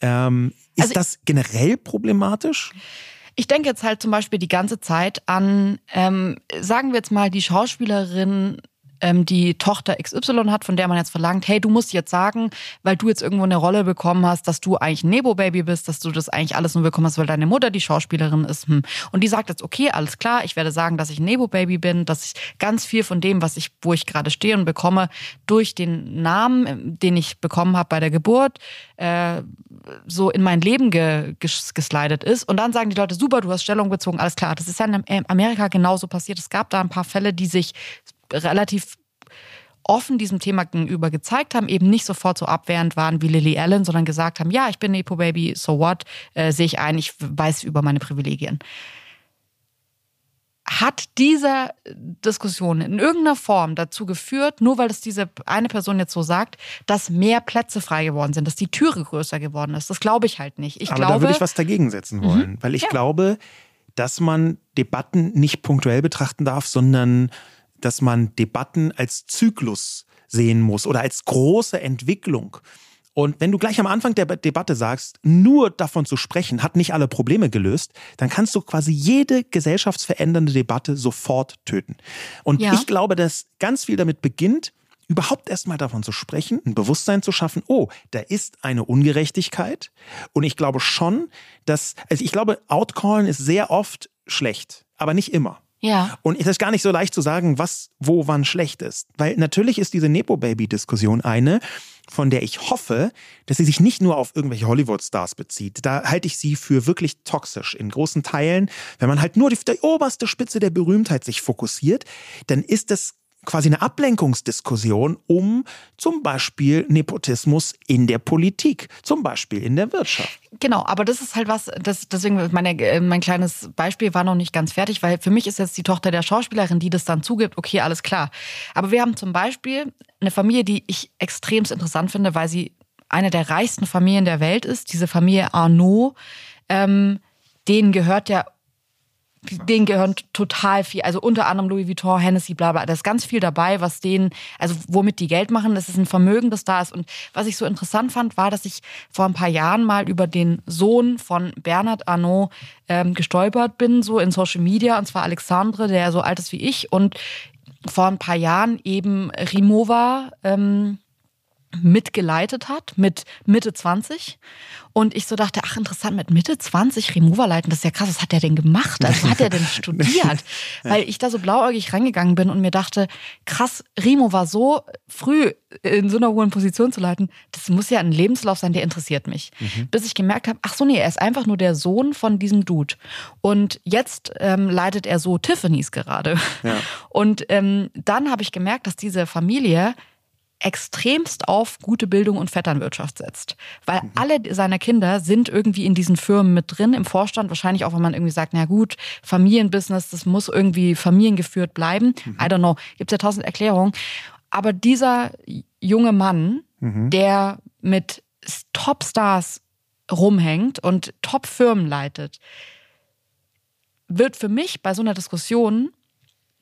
Ähm, ist also das generell problematisch? Ich denke jetzt halt zum Beispiel die ganze Zeit an, ähm, sagen wir jetzt mal, die Schauspielerin ähm, die Tochter XY hat, von der man jetzt verlangt, hey, du musst jetzt sagen, weil du jetzt irgendwo eine Rolle bekommen hast, dass du eigentlich ein Nebo-Baby bist, dass du das eigentlich alles nur bekommen hast, weil deine Mutter die Schauspielerin ist. Hm. Und die sagt jetzt, okay, alles klar, ich werde sagen, dass ich ein Nebo-Baby bin, dass ich ganz viel von dem, was ich, wo ich gerade stehe und bekomme, durch den Namen, den ich bekommen habe bei der Geburt, äh, so in mein Leben ge, ges, geslidet ist. Und dann sagen die Leute, super, du hast Stellung bezogen, alles klar. Das ist ja in Amerika genauso passiert. Es gab da ein paar Fälle, die sich relativ offen diesem Thema gegenüber gezeigt haben, eben nicht sofort so abwehrend waren wie Lily Allen, sondern gesagt haben, ja, ich bin Nepo Baby, so what, äh, sehe ich ein, ich weiß über meine Privilegien. Hat diese Diskussion in irgendeiner Form dazu geführt, nur weil es diese eine Person jetzt so sagt, dass mehr Plätze frei geworden sind, dass die Türe größer geworden ist? Das glaube ich halt nicht. Ich Aber glaube, da würde ich was dagegen setzen wollen, mhm. weil ich ja. glaube, dass man Debatten nicht punktuell betrachten darf, sondern dass man Debatten als Zyklus sehen muss oder als große Entwicklung. Und wenn du gleich am Anfang der Debatte sagst, nur davon zu sprechen, hat nicht alle Probleme gelöst, dann kannst du quasi jede gesellschaftsverändernde Debatte sofort töten. Und ja. ich glaube, dass ganz viel damit beginnt, überhaupt erstmal davon zu sprechen, ein Bewusstsein zu schaffen, oh, da ist eine Ungerechtigkeit. Und ich glaube schon, dass, also ich glaube, Outcallen ist sehr oft schlecht, aber nicht immer. Ja. Und es ist gar nicht so leicht zu sagen, was, wo, wann schlecht ist. Weil natürlich ist diese Nepo-Baby-Diskussion eine, von der ich hoffe, dass sie sich nicht nur auf irgendwelche Hollywood-Stars bezieht. Da halte ich sie für wirklich toxisch in großen Teilen. Wenn man halt nur die, die oberste Spitze der Berühmtheit sich fokussiert, dann ist das quasi eine Ablenkungsdiskussion um zum Beispiel Nepotismus in der Politik, zum Beispiel in der Wirtschaft. Genau, aber das ist halt was, das, deswegen meine, äh, mein kleines Beispiel war noch nicht ganz fertig, weil für mich ist jetzt die Tochter der Schauspielerin, die das dann zugibt, okay, alles klar. Aber wir haben zum Beispiel eine Familie, die ich extremst interessant finde, weil sie eine der reichsten Familien der Welt ist, diese Familie Arnaud. Ähm, denen gehört der denen gehören total viel, also unter anderem Louis Vuitton, Hennessy, bla bla, da ist ganz viel dabei, was denen, also womit die Geld machen, das ist ein Vermögen, das da ist. Und was ich so interessant fand, war, dass ich vor ein paar Jahren mal über den Sohn von Bernard Arnault ähm, gestolpert bin, so in Social Media, und zwar Alexandre, der so alt ist wie ich. Und vor ein paar Jahren eben Rimowa ähm, mitgeleitet hat, mit Mitte 20. Und ich so dachte, ach interessant, mit Mitte 20 Remover leiten, das ist ja krass, was hat der denn gemacht? Also was hat er denn studiert? Weil ich da so blauäugig reingegangen bin und mir dachte, krass, Remo war so früh in so einer hohen Position zu leiten, das muss ja ein Lebenslauf sein, der interessiert mich. Mhm. Bis ich gemerkt habe, ach so, nee, er ist einfach nur der Sohn von diesem Dude. Und jetzt ähm, leitet er so Tiffany's gerade. Ja. Und ähm, dann habe ich gemerkt, dass diese Familie extremst auf gute Bildung und Vetternwirtschaft setzt. Weil mhm. alle seiner Kinder sind irgendwie in diesen Firmen mit drin, im Vorstand, wahrscheinlich auch, wenn man irgendwie sagt, na gut, Familienbusiness, das muss irgendwie familiengeführt bleiben. Mhm. I don't know, gibt ja tausend Erklärungen. Aber dieser junge Mann, mhm. der mit Topstars rumhängt und Top-Firmen leitet, wird für mich bei so einer Diskussion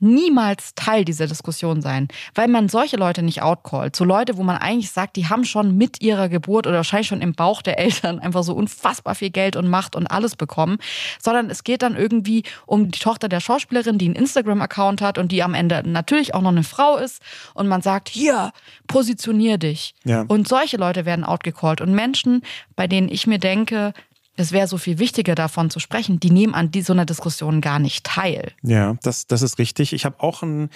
niemals Teil dieser Diskussion sein, weil man solche Leute nicht outcallt. So Leute, wo man eigentlich sagt, die haben schon mit ihrer Geburt oder wahrscheinlich schon im Bauch der Eltern einfach so unfassbar viel Geld und Macht und alles bekommen, sondern es geht dann irgendwie um die Tochter der Schauspielerin, die einen Instagram-Account hat und die am Ende natürlich auch noch eine Frau ist und man sagt, hier, positionier dich. Ja. Und solche Leute werden outgecallt und Menschen, bei denen ich mir denke, es wäre so viel wichtiger davon zu sprechen, die nehmen an die, so einer Diskussion gar nicht teil. Ja, das, das ist richtig. Ich habe auch ein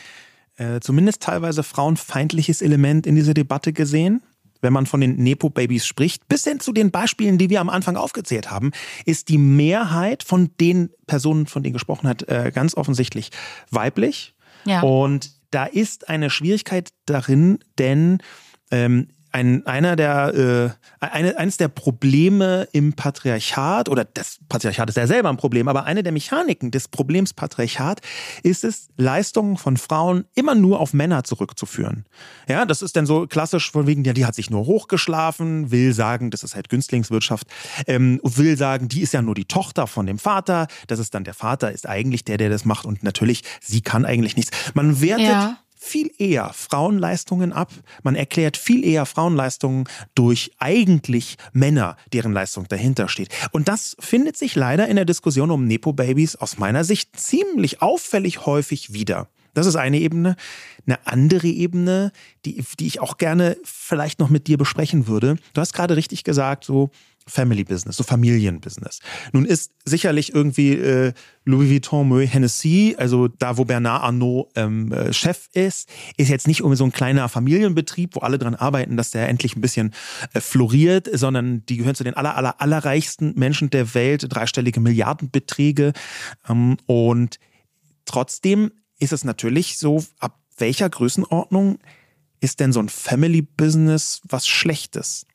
äh, zumindest teilweise frauenfeindliches Element in dieser Debatte gesehen. Wenn man von den Nepo-Babys spricht, bis hin zu den Beispielen, die wir am Anfang aufgezählt haben, ist die Mehrheit von den Personen, von denen gesprochen hat, äh, ganz offensichtlich weiblich. Ja. Und da ist eine Schwierigkeit darin, denn ähm, ein, einer der, äh, eine, eines der Probleme im Patriarchat, oder das Patriarchat ist ja selber ein Problem, aber eine der Mechaniken des Problems Patriarchat ist es, Leistungen von Frauen immer nur auf Männer zurückzuführen. Ja, das ist dann so klassisch von wegen, ja, die hat sich nur hochgeschlafen, will sagen, das ist halt Günstlingswirtschaft, ähm, will sagen, die ist ja nur die Tochter von dem Vater, das ist dann der Vater, ist eigentlich der, der das macht und natürlich, sie kann eigentlich nichts. Man wertet ja viel eher Frauenleistungen ab. Man erklärt viel eher Frauenleistungen durch eigentlich Männer, deren Leistung dahinter steht. Und das findet sich leider in der Diskussion um Nepo-Babys aus meiner Sicht ziemlich auffällig häufig wieder. Das ist eine Ebene. Eine andere Ebene, die, die ich auch gerne vielleicht noch mit dir besprechen würde. Du hast gerade richtig gesagt, so Family Business, so Familienbusiness. Nun ist sicherlich irgendwie äh, Louis Vuitton Moet Hennessy, also da, wo Bernard Arnault ähm, äh, Chef ist, ist jetzt nicht irgendwie so ein kleiner Familienbetrieb, wo alle dran arbeiten, dass der endlich ein bisschen äh, floriert, sondern die gehören zu den aller, aller, allerreichsten Menschen der Welt, dreistellige Milliardenbeträge. Ähm, und trotzdem ist es natürlich so, ab welcher Größenordnung ist denn so ein Family Business was Schlechtes?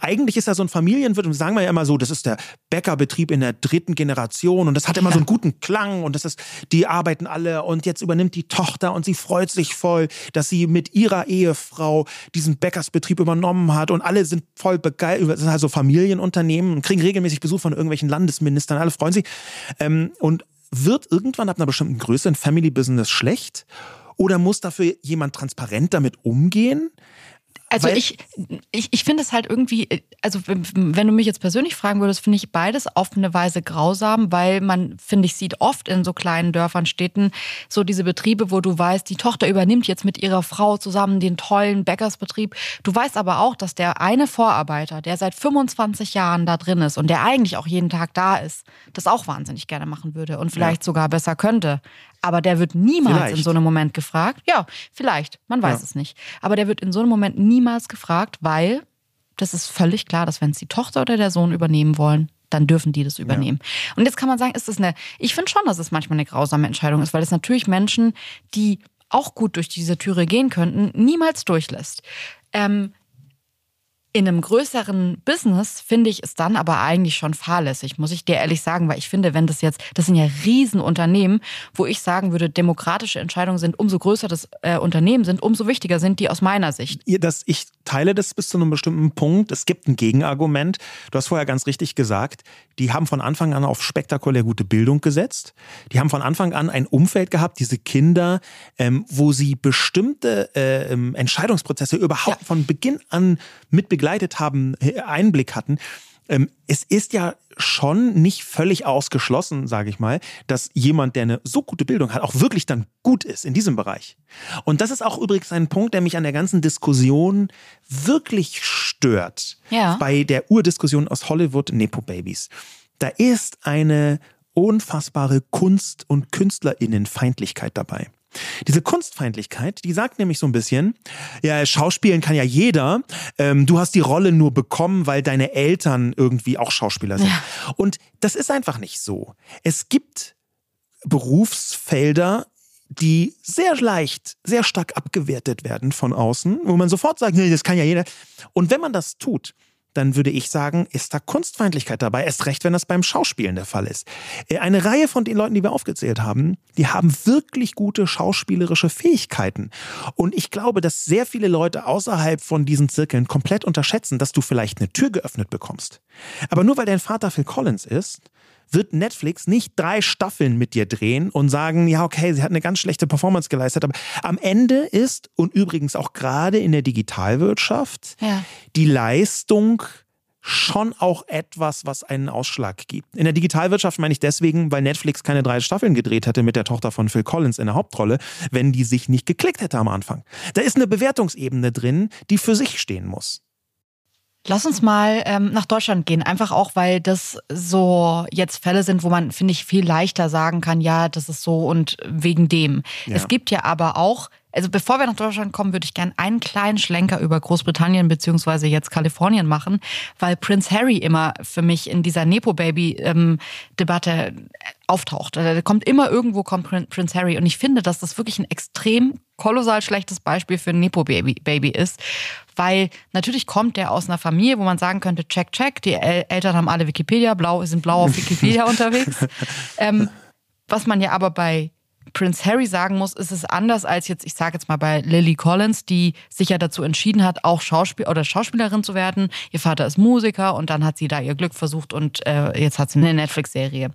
Eigentlich ist da so ein Familienwirt, und sagen wir ja immer so, das ist der Bäckerbetrieb in der dritten Generation und das hat immer so einen guten Klang und das ist, die arbeiten alle und jetzt übernimmt die Tochter und sie freut sich voll, dass sie mit ihrer Ehefrau diesen Bäckersbetrieb übernommen hat und alle sind voll begeistert, das sind also Familienunternehmen und kriegen regelmäßig Besuch von irgendwelchen Landesministern, alle freuen sich. Ähm, und wird irgendwann ab einer bestimmten Größe ein Family Business schlecht? Oder muss dafür jemand transparent damit umgehen? Also ich, ich, ich finde es halt irgendwie, also wenn du mich jetzt persönlich fragen würdest, finde ich beides auf eine Weise grausam, weil man, finde ich, sieht oft in so kleinen Dörfern, Städten so diese Betriebe, wo du weißt, die Tochter übernimmt jetzt mit ihrer Frau zusammen den tollen Bäckersbetrieb. Du weißt aber auch, dass der eine Vorarbeiter, der seit 25 Jahren da drin ist und der eigentlich auch jeden Tag da ist, das auch wahnsinnig gerne machen würde und vielleicht ja. sogar besser könnte. Aber der wird niemals vielleicht. in so einem Moment gefragt. Ja, vielleicht, man weiß ja. es nicht. Aber der wird in so einem Moment niemals gefragt, weil das ist völlig klar, dass wenn es die Tochter oder der Sohn übernehmen wollen, dann dürfen die das übernehmen. Ja. Und jetzt kann man sagen, ist das eine, ich finde schon, dass es manchmal eine grausame Entscheidung ist, weil es natürlich Menschen, die auch gut durch diese Türe gehen könnten, niemals durchlässt. Ähm, in einem größeren Business finde ich es dann aber eigentlich schon fahrlässig, muss ich dir ehrlich sagen, weil ich finde, wenn das jetzt, das sind ja Riesenunternehmen, wo ich sagen würde, demokratische Entscheidungen sind, umso größer das äh, Unternehmen sind, umso wichtiger sind die aus meiner Sicht. Das, ich teile das bis zu einem bestimmten Punkt. Es gibt ein Gegenargument. Du hast vorher ganz richtig gesagt, die haben von Anfang an auf spektakulär gute Bildung gesetzt. Die haben von Anfang an ein Umfeld gehabt, diese Kinder, ähm, wo sie bestimmte äh, Entscheidungsprozesse überhaupt ja. von Beginn an mit begleitet haben, äh, Einblick hatten. Ähm, es ist ja schon nicht völlig ausgeschlossen, sage ich mal, dass jemand, der eine so gute Bildung hat, auch wirklich dann gut ist in diesem Bereich. Und das ist auch übrigens ein Punkt, der mich an der ganzen Diskussion wirklich stört. Ja. Bei der Urdiskussion aus Hollywood Nepo Babies. Da ist eine unfassbare Kunst- und Künstlerinnenfeindlichkeit dabei. Diese Kunstfeindlichkeit, die sagt nämlich so ein bisschen, ja, Schauspielen kann ja jeder. Ähm, du hast die Rolle nur bekommen, weil deine Eltern irgendwie auch Schauspieler sind. Ja. Und das ist einfach nicht so. Es gibt Berufsfelder, die sehr leicht, sehr stark abgewertet werden von außen, wo man sofort sagt, nee, das kann ja jeder. Und wenn man das tut, dann würde ich sagen, ist da Kunstfeindlichkeit dabei. Erst recht, wenn das beim Schauspielen der Fall ist. Äh, eine Reihe von den Leuten, die wir aufgezählt haben, die haben wirklich gute schauspielerische Fähigkeiten. Und ich glaube, dass sehr viele Leute außerhalb von diesen Zirkeln komplett unterschätzen, dass du vielleicht eine Tür geöffnet bekommst. Aber nur weil dein Vater Phil Collins ist, wird Netflix nicht drei Staffeln mit dir drehen und sagen, ja, okay, sie hat eine ganz schlechte Performance geleistet. Aber am Ende ist, und übrigens auch gerade in der Digitalwirtschaft, ja. die Leistung schon auch etwas, was einen Ausschlag gibt. In der Digitalwirtschaft meine ich deswegen, weil Netflix keine drei Staffeln gedreht hätte mit der Tochter von Phil Collins in der Hauptrolle, wenn die sich nicht geklickt hätte am Anfang. Da ist eine Bewertungsebene drin, die für sich stehen muss. Lass uns mal ähm, nach Deutschland gehen, einfach auch, weil das so jetzt Fälle sind, wo man, finde ich, viel leichter sagen kann, ja, das ist so und wegen dem. Ja. Es gibt ja aber auch also bevor wir nach Deutschland kommen, würde ich gerne einen kleinen Schlenker über Großbritannien beziehungsweise jetzt Kalifornien machen, weil Prince Harry immer für mich in dieser Nepo-Baby-Debatte ähm, auftaucht. Also, da kommt immer irgendwo kommt Prince Harry und ich finde, dass das wirklich ein extrem kolossal schlechtes Beispiel für ein Nepo-Baby Baby ist, weil natürlich kommt der aus einer Familie, wo man sagen könnte, check, check, die El Eltern haben alle Wikipedia, blau, sind blau auf Wikipedia unterwegs. Ähm, was man ja aber bei Prince Harry sagen muss, ist es anders als jetzt, ich sage jetzt mal bei Lily Collins, die sich ja dazu entschieden hat, auch Schauspiel oder Schauspielerin zu werden. Ihr Vater ist Musiker und dann hat sie da ihr Glück versucht und äh, jetzt hat sie eine Netflix-Serie.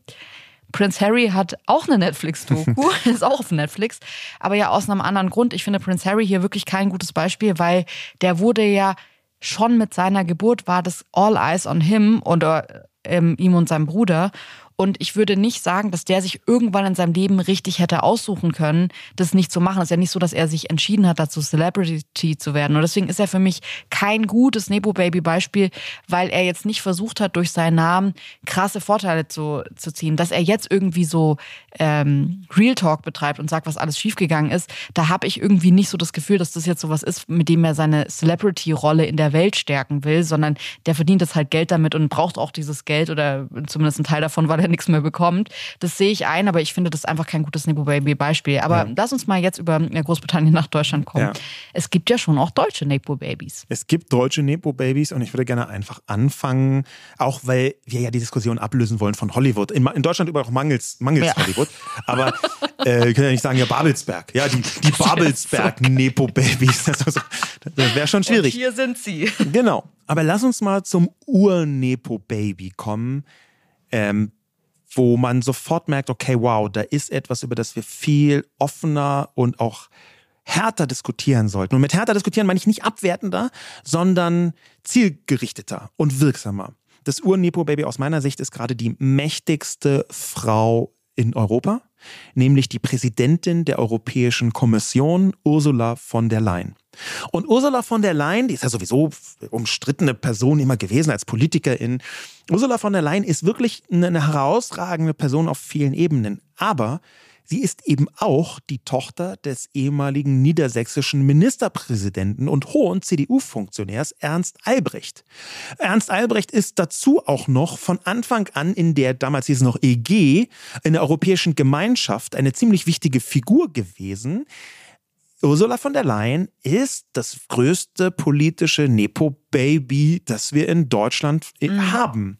Prince Harry hat auch eine Netflix-Doku, ist auch auf Netflix, aber ja aus einem anderen Grund. Ich finde Prince Harry hier wirklich kein gutes Beispiel, weil der wurde ja schon mit seiner Geburt war das All Eyes on Him oder ähm, ihm und seinem Bruder. Und ich würde nicht sagen, dass der sich irgendwann in seinem Leben richtig hätte aussuchen können, das nicht zu machen. Es ist ja nicht so, dass er sich entschieden hat, dazu Celebrity zu werden. Und deswegen ist er für mich kein gutes Nepo-Baby-Beispiel, weil er jetzt nicht versucht hat, durch seinen Namen krasse Vorteile zu, zu ziehen. Dass er jetzt irgendwie so ähm, Real Talk betreibt und sagt, was alles schiefgegangen ist, da habe ich irgendwie nicht so das Gefühl, dass das jetzt so was ist, mit dem er seine Celebrity-Rolle in der Welt stärken will, sondern der verdient jetzt halt Geld damit und braucht auch dieses Geld oder zumindest einen Teil davon, weil er nichts mehr bekommt. Das sehe ich ein, aber ich finde das einfach kein gutes Nepo Baby Beispiel. Aber ja. lass uns mal jetzt über Großbritannien nach Deutschland kommen. Ja. Es gibt ja schon auch deutsche Nepo Babys. Es gibt deutsche Nepo Babys und ich würde gerne einfach anfangen, auch weil wir ja die Diskussion ablösen wollen von Hollywood. In, in Deutschland überall mangels, mangels ja. Hollywood. Aber äh, wir können ja nicht sagen, ja, Babelsberg. Ja, die, die Babelsberg Nepo Babys. Das, das wäre schon schwierig. Und hier sind sie. Genau. Aber lass uns mal zum Ur-Nepo Baby kommen. Ähm, wo man sofort merkt, okay, wow, da ist etwas, über das wir viel offener und auch härter diskutieren sollten. Und mit härter diskutieren meine ich nicht abwertender, sondern zielgerichteter und wirksamer. Das Ur-Nepo-Baby aus meiner Sicht ist gerade die mächtigste Frau in Europa, nämlich die Präsidentin der Europäischen Kommission, Ursula von der Leyen. Und Ursula von der Leyen, die ist ja sowieso umstrittene Person immer gewesen als Politikerin. Ursula von der Leyen ist wirklich eine herausragende Person auf vielen Ebenen. Aber Sie ist eben auch die Tochter des ehemaligen niedersächsischen Ministerpräsidenten und hohen CDU-Funktionärs Ernst Albrecht. Ernst Albrecht ist dazu auch noch von Anfang an in der, damals hieß es noch EG, in der Europäischen Gemeinschaft eine ziemlich wichtige Figur gewesen. Ursula von der Leyen ist das größte politische Nepo-Baby, das wir in Deutschland mhm. haben.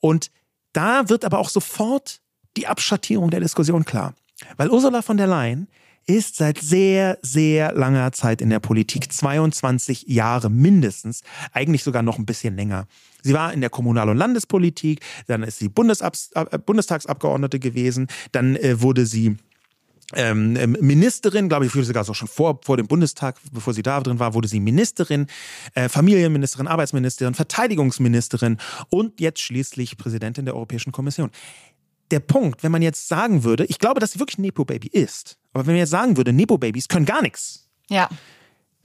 Und da wird aber auch sofort die Abschattierung der Diskussion klar. Weil Ursula von der Leyen ist seit sehr, sehr langer Zeit in der Politik, 22 Jahre mindestens, eigentlich sogar noch ein bisschen länger. Sie war in der Kommunal- und Landespolitik, dann ist sie Bundesabs äh, Bundestagsabgeordnete gewesen, dann äh, wurde sie ähm, ähm Ministerin, glaube ich, sogar so schon vor, vor dem Bundestag, bevor sie da drin war, wurde sie Ministerin, äh, Familienministerin, Arbeitsministerin, Verteidigungsministerin und jetzt schließlich Präsidentin der Europäischen Kommission der Punkt, wenn man jetzt sagen würde, ich glaube, dass sie wirklich ein Nepo-Baby ist, aber wenn man jetzt sagen würde, Nepo-Babys können gar nichts, ja.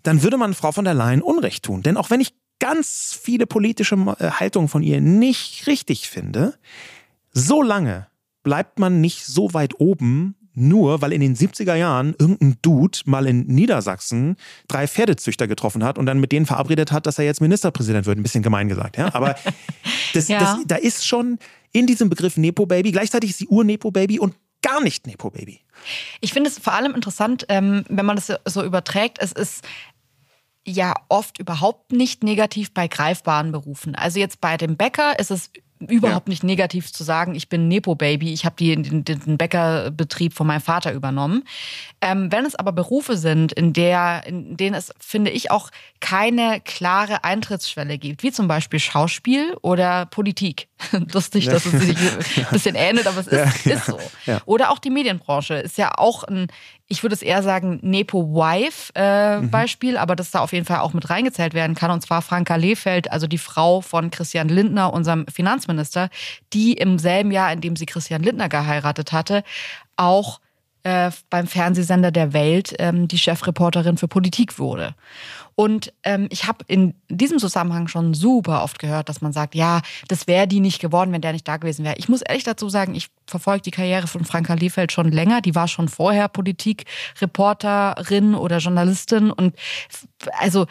dann würde man Frau von der Leyen Unrecht tun. Denn auch wenn ich ganz viele politische äh, Haltungen von ihr nicht richtig finde, so lange bleibt man nicht so weit oben, nur weil in den 70er Jahren irgendein Dude mal in Niedersachsen drei Pferdezüchter getroffen hat und dann mit denen verabredet hat, dass er jetzt Ministerpräsident wird. Ein bisschen gemein gesagt, ja. Aber das, ja. Das, da ist schon, in diesem Begriff Nepo-Baby. Gleichzeitig ist sie Ur-Nepo-Baby und gar nicht Nepo-Baby. Ich finde es vor allem interessant, ähm, wenn man das so überträgt. Es ist ja oft überhaupt nicht negativ bei greifbaren Berufen. Also jetzt bei dem Bäcker ist es überhaupt ja. nicht negativ zu sagen, ich bin Nepo-Baby, ich habe den, den Bäckerbetrieb von meinem Vater übernommen. Ähm, wenn es aber Berufe sind, in, der, in denen es, finde ich, auch keine klare Eintrittsschwelle gibt, wie zum Beispiel Schauspiel oder Politik. Lustig, ja. dass es sich ein bisschen ähnelt, aber es ist, ja, ist so. Oder auch die Medienbranche ist ja auch ein ich würde es eher sagen, Nepo-Wife-Beispiel, äh, mhm. aber das da auf jeden Fall auch mit reingezählt werden kann. Und zwar Franka Lehfeld, also die Frau von Christian Lindner, unserem Finanzminister, die im selben Jahr, in dem sie Christian Lindner geheiratet hatte, auch äh, beim Fernsehsender der Welt ähm, die Chefreporterin für Politik wurde. Und ähm, ich habe in diesem Zusammenhang schon super oft gehört, dass man sagt, ja, das wäre die nicht geworden, wenn der nicht da gewesen wäre. Ich muss ehrlich dazu sagen, ich verfolge die Karriere von Franka Liefeld schon länger. Die war schon vorher Politikreporterin oder Journalistin. Und also,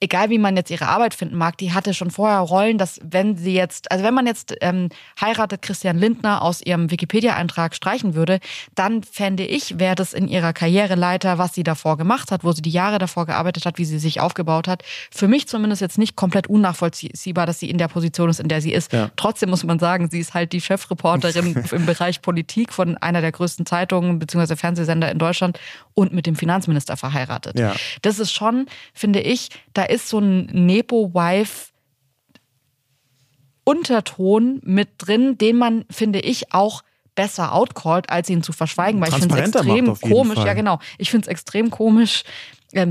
egal wie man jetzt ihre Arbeit finden mag, die hatte schon vorher Rollen, dass wenn sie jetzt, also wenn man jetzt ähm, heiratet Christian Lindner aus ihrem Wikipedia-Eintrag streichen würde, dann fände ich, wäre das in ihrer Karriereleiter, was sie davor gemacht hat, wo sie die Jahre davor gearbeitet hat, wie sie sich aufgebaut hat. Für mich zumindest jetzt nicht komplett unnachvollziehbar, dass sie in der Position ist, in der sie ist. Ja. Trotzdem muss man sagen, sie ist halt die Chefreporterin im Bereich Politik von einer der größten Zeitungen bzw. Fernsehsender in Deutschland und mit dem Finanzminister verheiratet. Ja. Das ist schon, finde ich, da ist so ein Nepo-Wife Unterton mit drin, den man, finde ich, auch besser outcallt, als ihn zu verschweigen, weil ich finde es extrem komisch. Ja, genau. Ich finde es extrem komisch,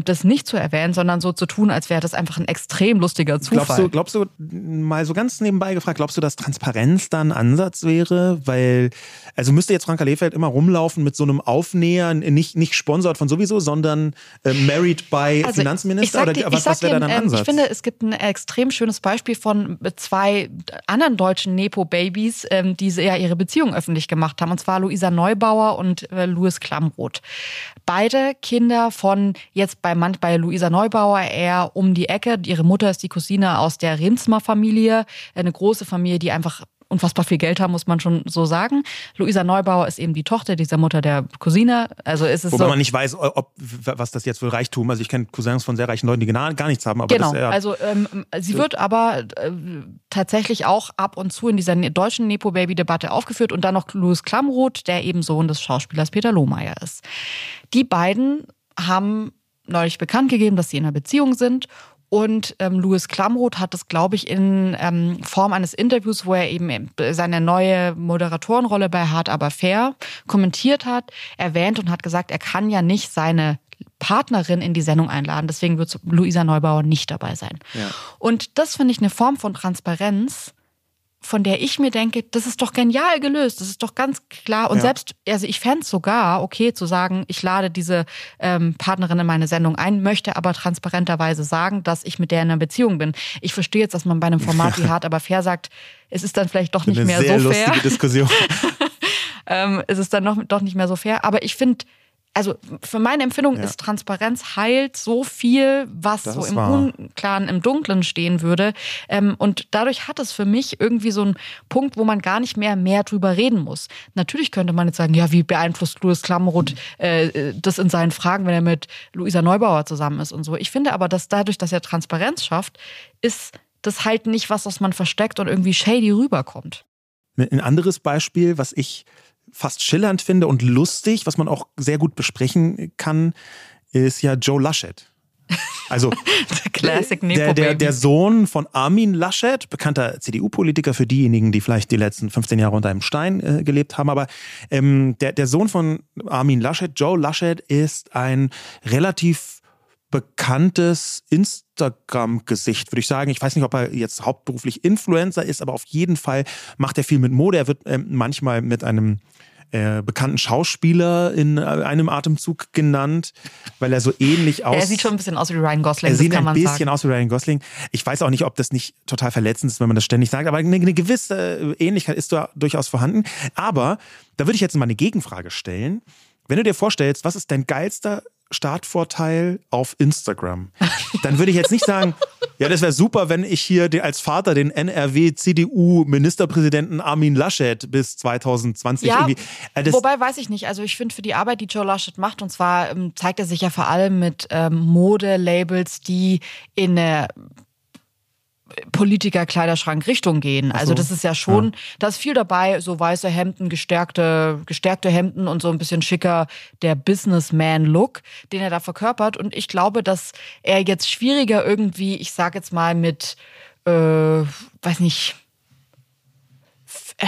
das nicht zu erwähnen, sondern so zu tun, als wäre das einfach ein extrem lustiger Zufall. Glaubst du, glaubst du, mal so ganz nebenbei gefragt, glaubst du, dass Transparenz da ein Ansatz wäre? Weil, also müsste jetzt Franka Lehfeld immer rumlaufen mit so einem Aufnäher, nicht, nicht sponsort von sowieso, sondern äh, married by also Finanzminister? Oder was, was wäre da ein Ansatz? Ich finde, es gibt ein extrem schönes Beispiel von zwei anderen deutschen Nepo-Babys, ähm, die ja ihre Beziehung öffentlich gemacht haben, und zwar Luisa Neubauer und äh, Louis Klamroth. Beide Kinder von jetzt jetzt bei, manch, bei Luisa Neubauer eher um die Ecke. Ihre Mutter ist die Cousine aus der Rinsmer-Familie, eine große Familie, die einfach unfassbar viel Geld haben, muss man schon so sagen. Luisa Neubauer ist eben die Tochter dieser Mutter der Cousine. Also ist es Wobei so, man nicht weiß, ob, was das jetzt für Reichtum. Also ich kenne Cousins von sehr reichen Leuten, die gar, nichts haben. Aber genau. also ähm, sie wird aber äh, tatsächlich auch ab und zu in dieser deutschen Nepo-Baby-Debatte aufgeführt und dann noch Louis Klamroth, der eben Sohn des Schauspielers Peter Lohmeier ist. Die beiden haben neulich bekannt gegeben, dass sie in einer Beziehung sind. Und ähm, Louis Klamroth hat das, glaube ich, in ähm, Form eines Interviews, wo er eben seine neue Moderatorenrolle bei Hart aber fair kommentiert hat, erwähnt und hat gesagt, er kann ja nicht seine Partnerin in die Sendung einladen. Deswegen wird Luisa Neubauer nicht dabei sein. Ja. Und das finde ich eine Form von Transparenz, von der ich mir denke, das ist doch genial gelöst, das ist doch ganz klar. Und ja. selbst, also ich fände es sogar okay zu sagen, ich lade diese ähm, Partnerin in meine Sendung ein, möchte aber transparenterweise sagen, dass ich mit der in einer Beziehung bin. Ich verstehe jetzt, dass man bei einem Format wie Hart aber fair sagt, es ist dann vielleicht doch nicht mehr so fair. Eine sehr lustige Diskussion. ähm, es ist dann noch, doch nicht mehr so fair. Aber ich finde, also für meine Empfindung Ja. ist Transparenz heilt so viel, was Das so im wahr. Unklaren, im Dunklen stehen würde. Ähm, und dadurch hat es für mich irgendwie so einen Punkt, wo man gar nicht mehr mehr drüber reden muss. Natürlich könnte man jetzt sagen, ja, wie beeinflusst Louis Klamroth äh, das in seinen Fragen, wenn er mit Luisa Neubauer zusammen ist und so. Ich finde aber, dass dadurch, dass er Transparenz schafft, ist das halt nicht was, was man versteckt und irgendwie shady rüberkommt. Ein anderes Beispiel, was ich fast schillernd finde und lustig, was man auch sehr gut besprechen kann, ist ja Joe Laschet. Also der, der, der Sohn von Armin Laschet, bekannter CDU-Politiker für diejenigen, die vielleicht die letzten 15 Jahre unter einem Stein äh, gelebt haben. Aber ähm, der, der Sohn von Armin Laschet, Joe Laschet, ist ein relativ bekanntes Instagram-Gesicht, würde ich sagen. Ich weiß nicht, ob er jetzt hauptberuflich Influencer ist, aber auf jeden Fall macht er viel mit Mode. Er wird ähm, manchmal mit einem äh, bekannten Schauspieler in äh, einem Atemzug genannt, weil er so ähnlich aus. er sieht schon ein bisschen aus wie Ryan Gosling, Er das sieht ein bisschen sagen. aus wie Ryan Gosling. Ich weiß auch nicht, ob das nicht total verletzend ist, wenn man das ständig sagt, aber eine, eine gewisse äh, Ähnlichkeit ist da durchaus vorhanden. Aber da würde ich jetzt mal eine Gegenfrage stellen. Wenn du dir vorstellst, was ist dein geilster Startvorteil auf Instagram, dann würde ich jetzt nicht sagen, ja, das wäre super, wenn ich hier als Vater den NRW-CDU-Ministerpräsidenten Armin Laschet bis 2020 Ja, irgendwie. Äh, wobei weiß ich nicht. Also ich finde für die Arbeit, die Joe Laschet macht, und zwar ähm, zeigt er sich ja vor allem mit ähm, Modelabels, die in eine Politiker-Kleiderschrank Richtung gehen. Also das ist ja schon, da ist viel dabei, so weiße Hemden, gestärkte, gestärkte Hemden und so ein bisschen schicker der Businessman-Look, den er da verkörpert. Und ich glaube, dass er jetzt schwieriger irgendwie, ich sag jetzt mal mit, äh, weiß nicht, äh,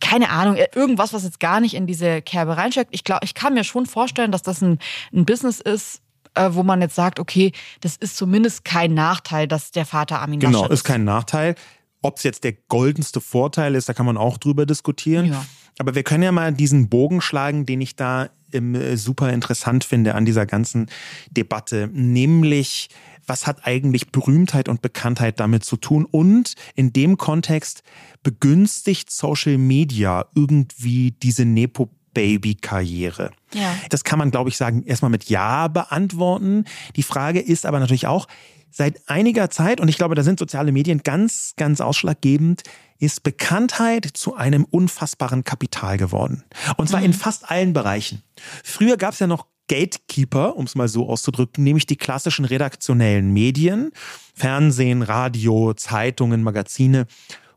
keine Ahnung, äh, irgendwas, was jetzt gar nicht in diese Kerbe reinsteckt. Ich glaube, ich kann mir schon vorstellen, dass das ein, ein Business ist, äh, wo man jetzt sagt, okay, das ist zumindest kein Nachteil, dass der Vater Armin Genau, Laschet ist kein Nachteil. Ob es jetzt der goldenste Vorteil ist, da kann man auch drüber diskutieren. Ja. Aber wir können ja mal diesen Bogen schlagen, den ich da ähm, äh, super interessant finde an dieser ganzen Debatte, nämlich was hat eigentlich Berühmtheit und Bekanntheit damit zu tun? Und in dem Kontext begünstigt Social Media irgendwie diese Nepo Baby-Karriere. Ja. Das kann man, glaube ich, sagen, erstmal mit Ja beantworten. Die Frage ist aber natürlich auch, seit einiger Zeit, und ich glaube, da sind soziale Medien ganz, ganz ausschlaggebend, ist Bekanntheit zu einem unfassbaren Kapital geworden. Und zwar in fast allen Bereichen. Früher gab es ja noch Gatekeeper, um es mal so auszudrücken, nämlich die klassischen redaktionellen Medien, Fernsehen, Radio, Zeitungen, Magazine,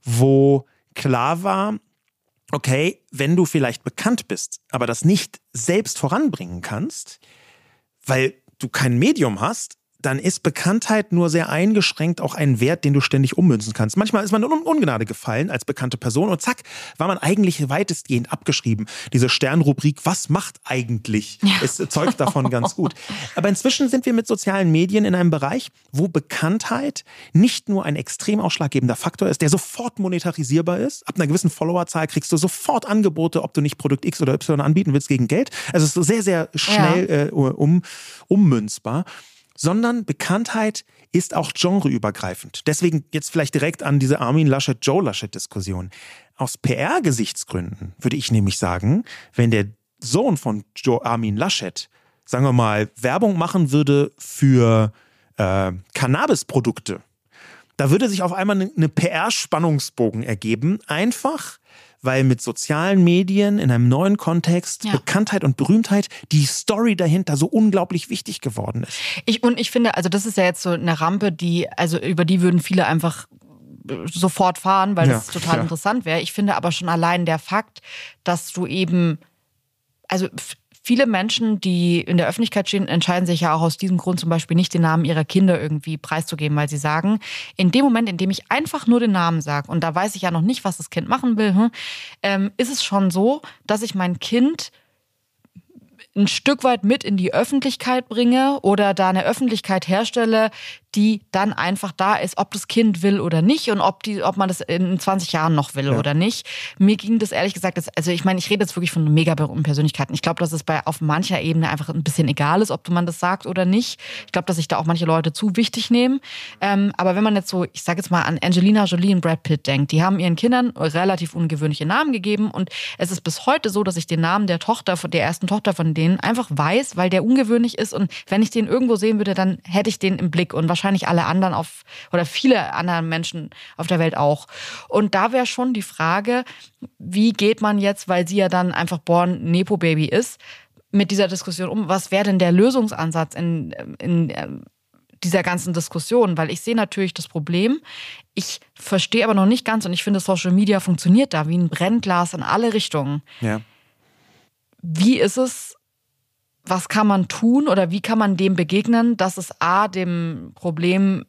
wo klar war, okay, wenn du vielleicht bekannt bist, aber das nicht selbst voranbringen kannst, weil du kein Medium hast, dann ist Bekanntheit nur sehr eingeschränkt auch ein Wert, den du ständig ummünzen kannst. Manchmal ist man in Ungnade gefallen als bekannte Person und zack, war man eigentlich weitestgehend abgeschrieben. Diese Sternrubrik, was macht eigentlich? Es zeugt davon ganz gut. Aber inzwischen sind wir mit sozialen Medien in einem Bereich, wo Bekanntheit nicht nur ein extrem ausschlaggebender Faktor ist, der sofort monetarisierbar ist. Ab einer gewissen Followerzahl kriegst du sofort Angebote, ob du nicht Produkt X oder Y anbieten willst gegen Geld. Also es ist sehr, sehr schnell äh, um, ummünzbar sondern Bekanntheit ist auch genreübergreifend. Deswegen jetzt vielleicht direkt an diese Armin Laschet-Joe Laschet-Diskussion. Aus PR-Gesichtsgründen würde ich nämlich sagen, wenn der Sohn von Joe Armin Laschet, sagen wir mal, Werbung machen würde für äh, Cannabisprodukte, da würde sich auf einmal eine eine PR-Spannungsbogen ergeben. Einfach, weil mit sozialen Medien in einem neuen Kontext Ja. Bekanntheit und Berühmtheit die Story dahinter so unglaublich wichtig geworden ist. Ich, und ich finde, also das ist ja jetzt so eine Rampe, die, also über die würden viele einfach äh, sofort fahren, weil Ja, das total ja. interessant wäre. Ich finde aber schon allein der Fakt, dass du eben, also viele Menschen, die in der Öffentlichkeit stehen, entscheiden sich ja auch aus diesem Grund zum Beispiel nicht den Namen ihrer Kinder irgendwie preiszugeben, weil sie sagen, in dem Moment, in dem ich einfach nur den Namen sage, und da weiß ich ja noch nicht, was das Kind machen will, hm, ähm, ist es schon so, dass ich mein Kind ein Stück weit mit in die Öffentlichkeit bringe oder da eine Öffentlichkeit herstelle, die dann einfach da ist, ob das Kind will oder nicht und ob, die, ob man das in 20 Jahren noch will ja. oder nicht. Mir ging das ehrlich gesagt, das, also ich meine, ich rede jetzt wirklich von mega berühmten Persönlichkeiten. Ich glaube, dass es bei auf mancher Ebene einfach ein bisschen egal ist, ob man das sagt oder nicht. Ich glaube, dass sich da auch manche Leute zu wichtig nehmen. Ähm, aber wenn man jetzt so, ich sage jetzt mal an Angelina Jolie und Brad Pitt denkt, die haben ihren Kindern relativ ungewöhnliche Namen gegeben und es ist bis heute so, dass ich den Namen der Tochter, der ersten Tochter von denen einfach weiß, weil der ungewöhnlich ist und wenn ich den irgendwo sehen würde, dann hätte ich den im Blick und wahrscheinlich alle anderen auf oder viele andere Menschen auf der Welt auch. Und da wäre schon die Frage, wie geht man jetzt, weil sie ja dann einfach born Nepo Baby ist, mit dieser Diskussion um? Was wäre denn der Lösungsansatz in, in ähm, dieser ganzen Diskussion? Weil ich sehe natürlich das Problem. Ich verstehe aber noch nicht ganz und ich finde, Social Media funktioniert da wie ein Brennglas in alle Richtungen. Ja. Wie ist es, was kann man tun oder wie kann man dem begegnen, dass es A, dem Problem,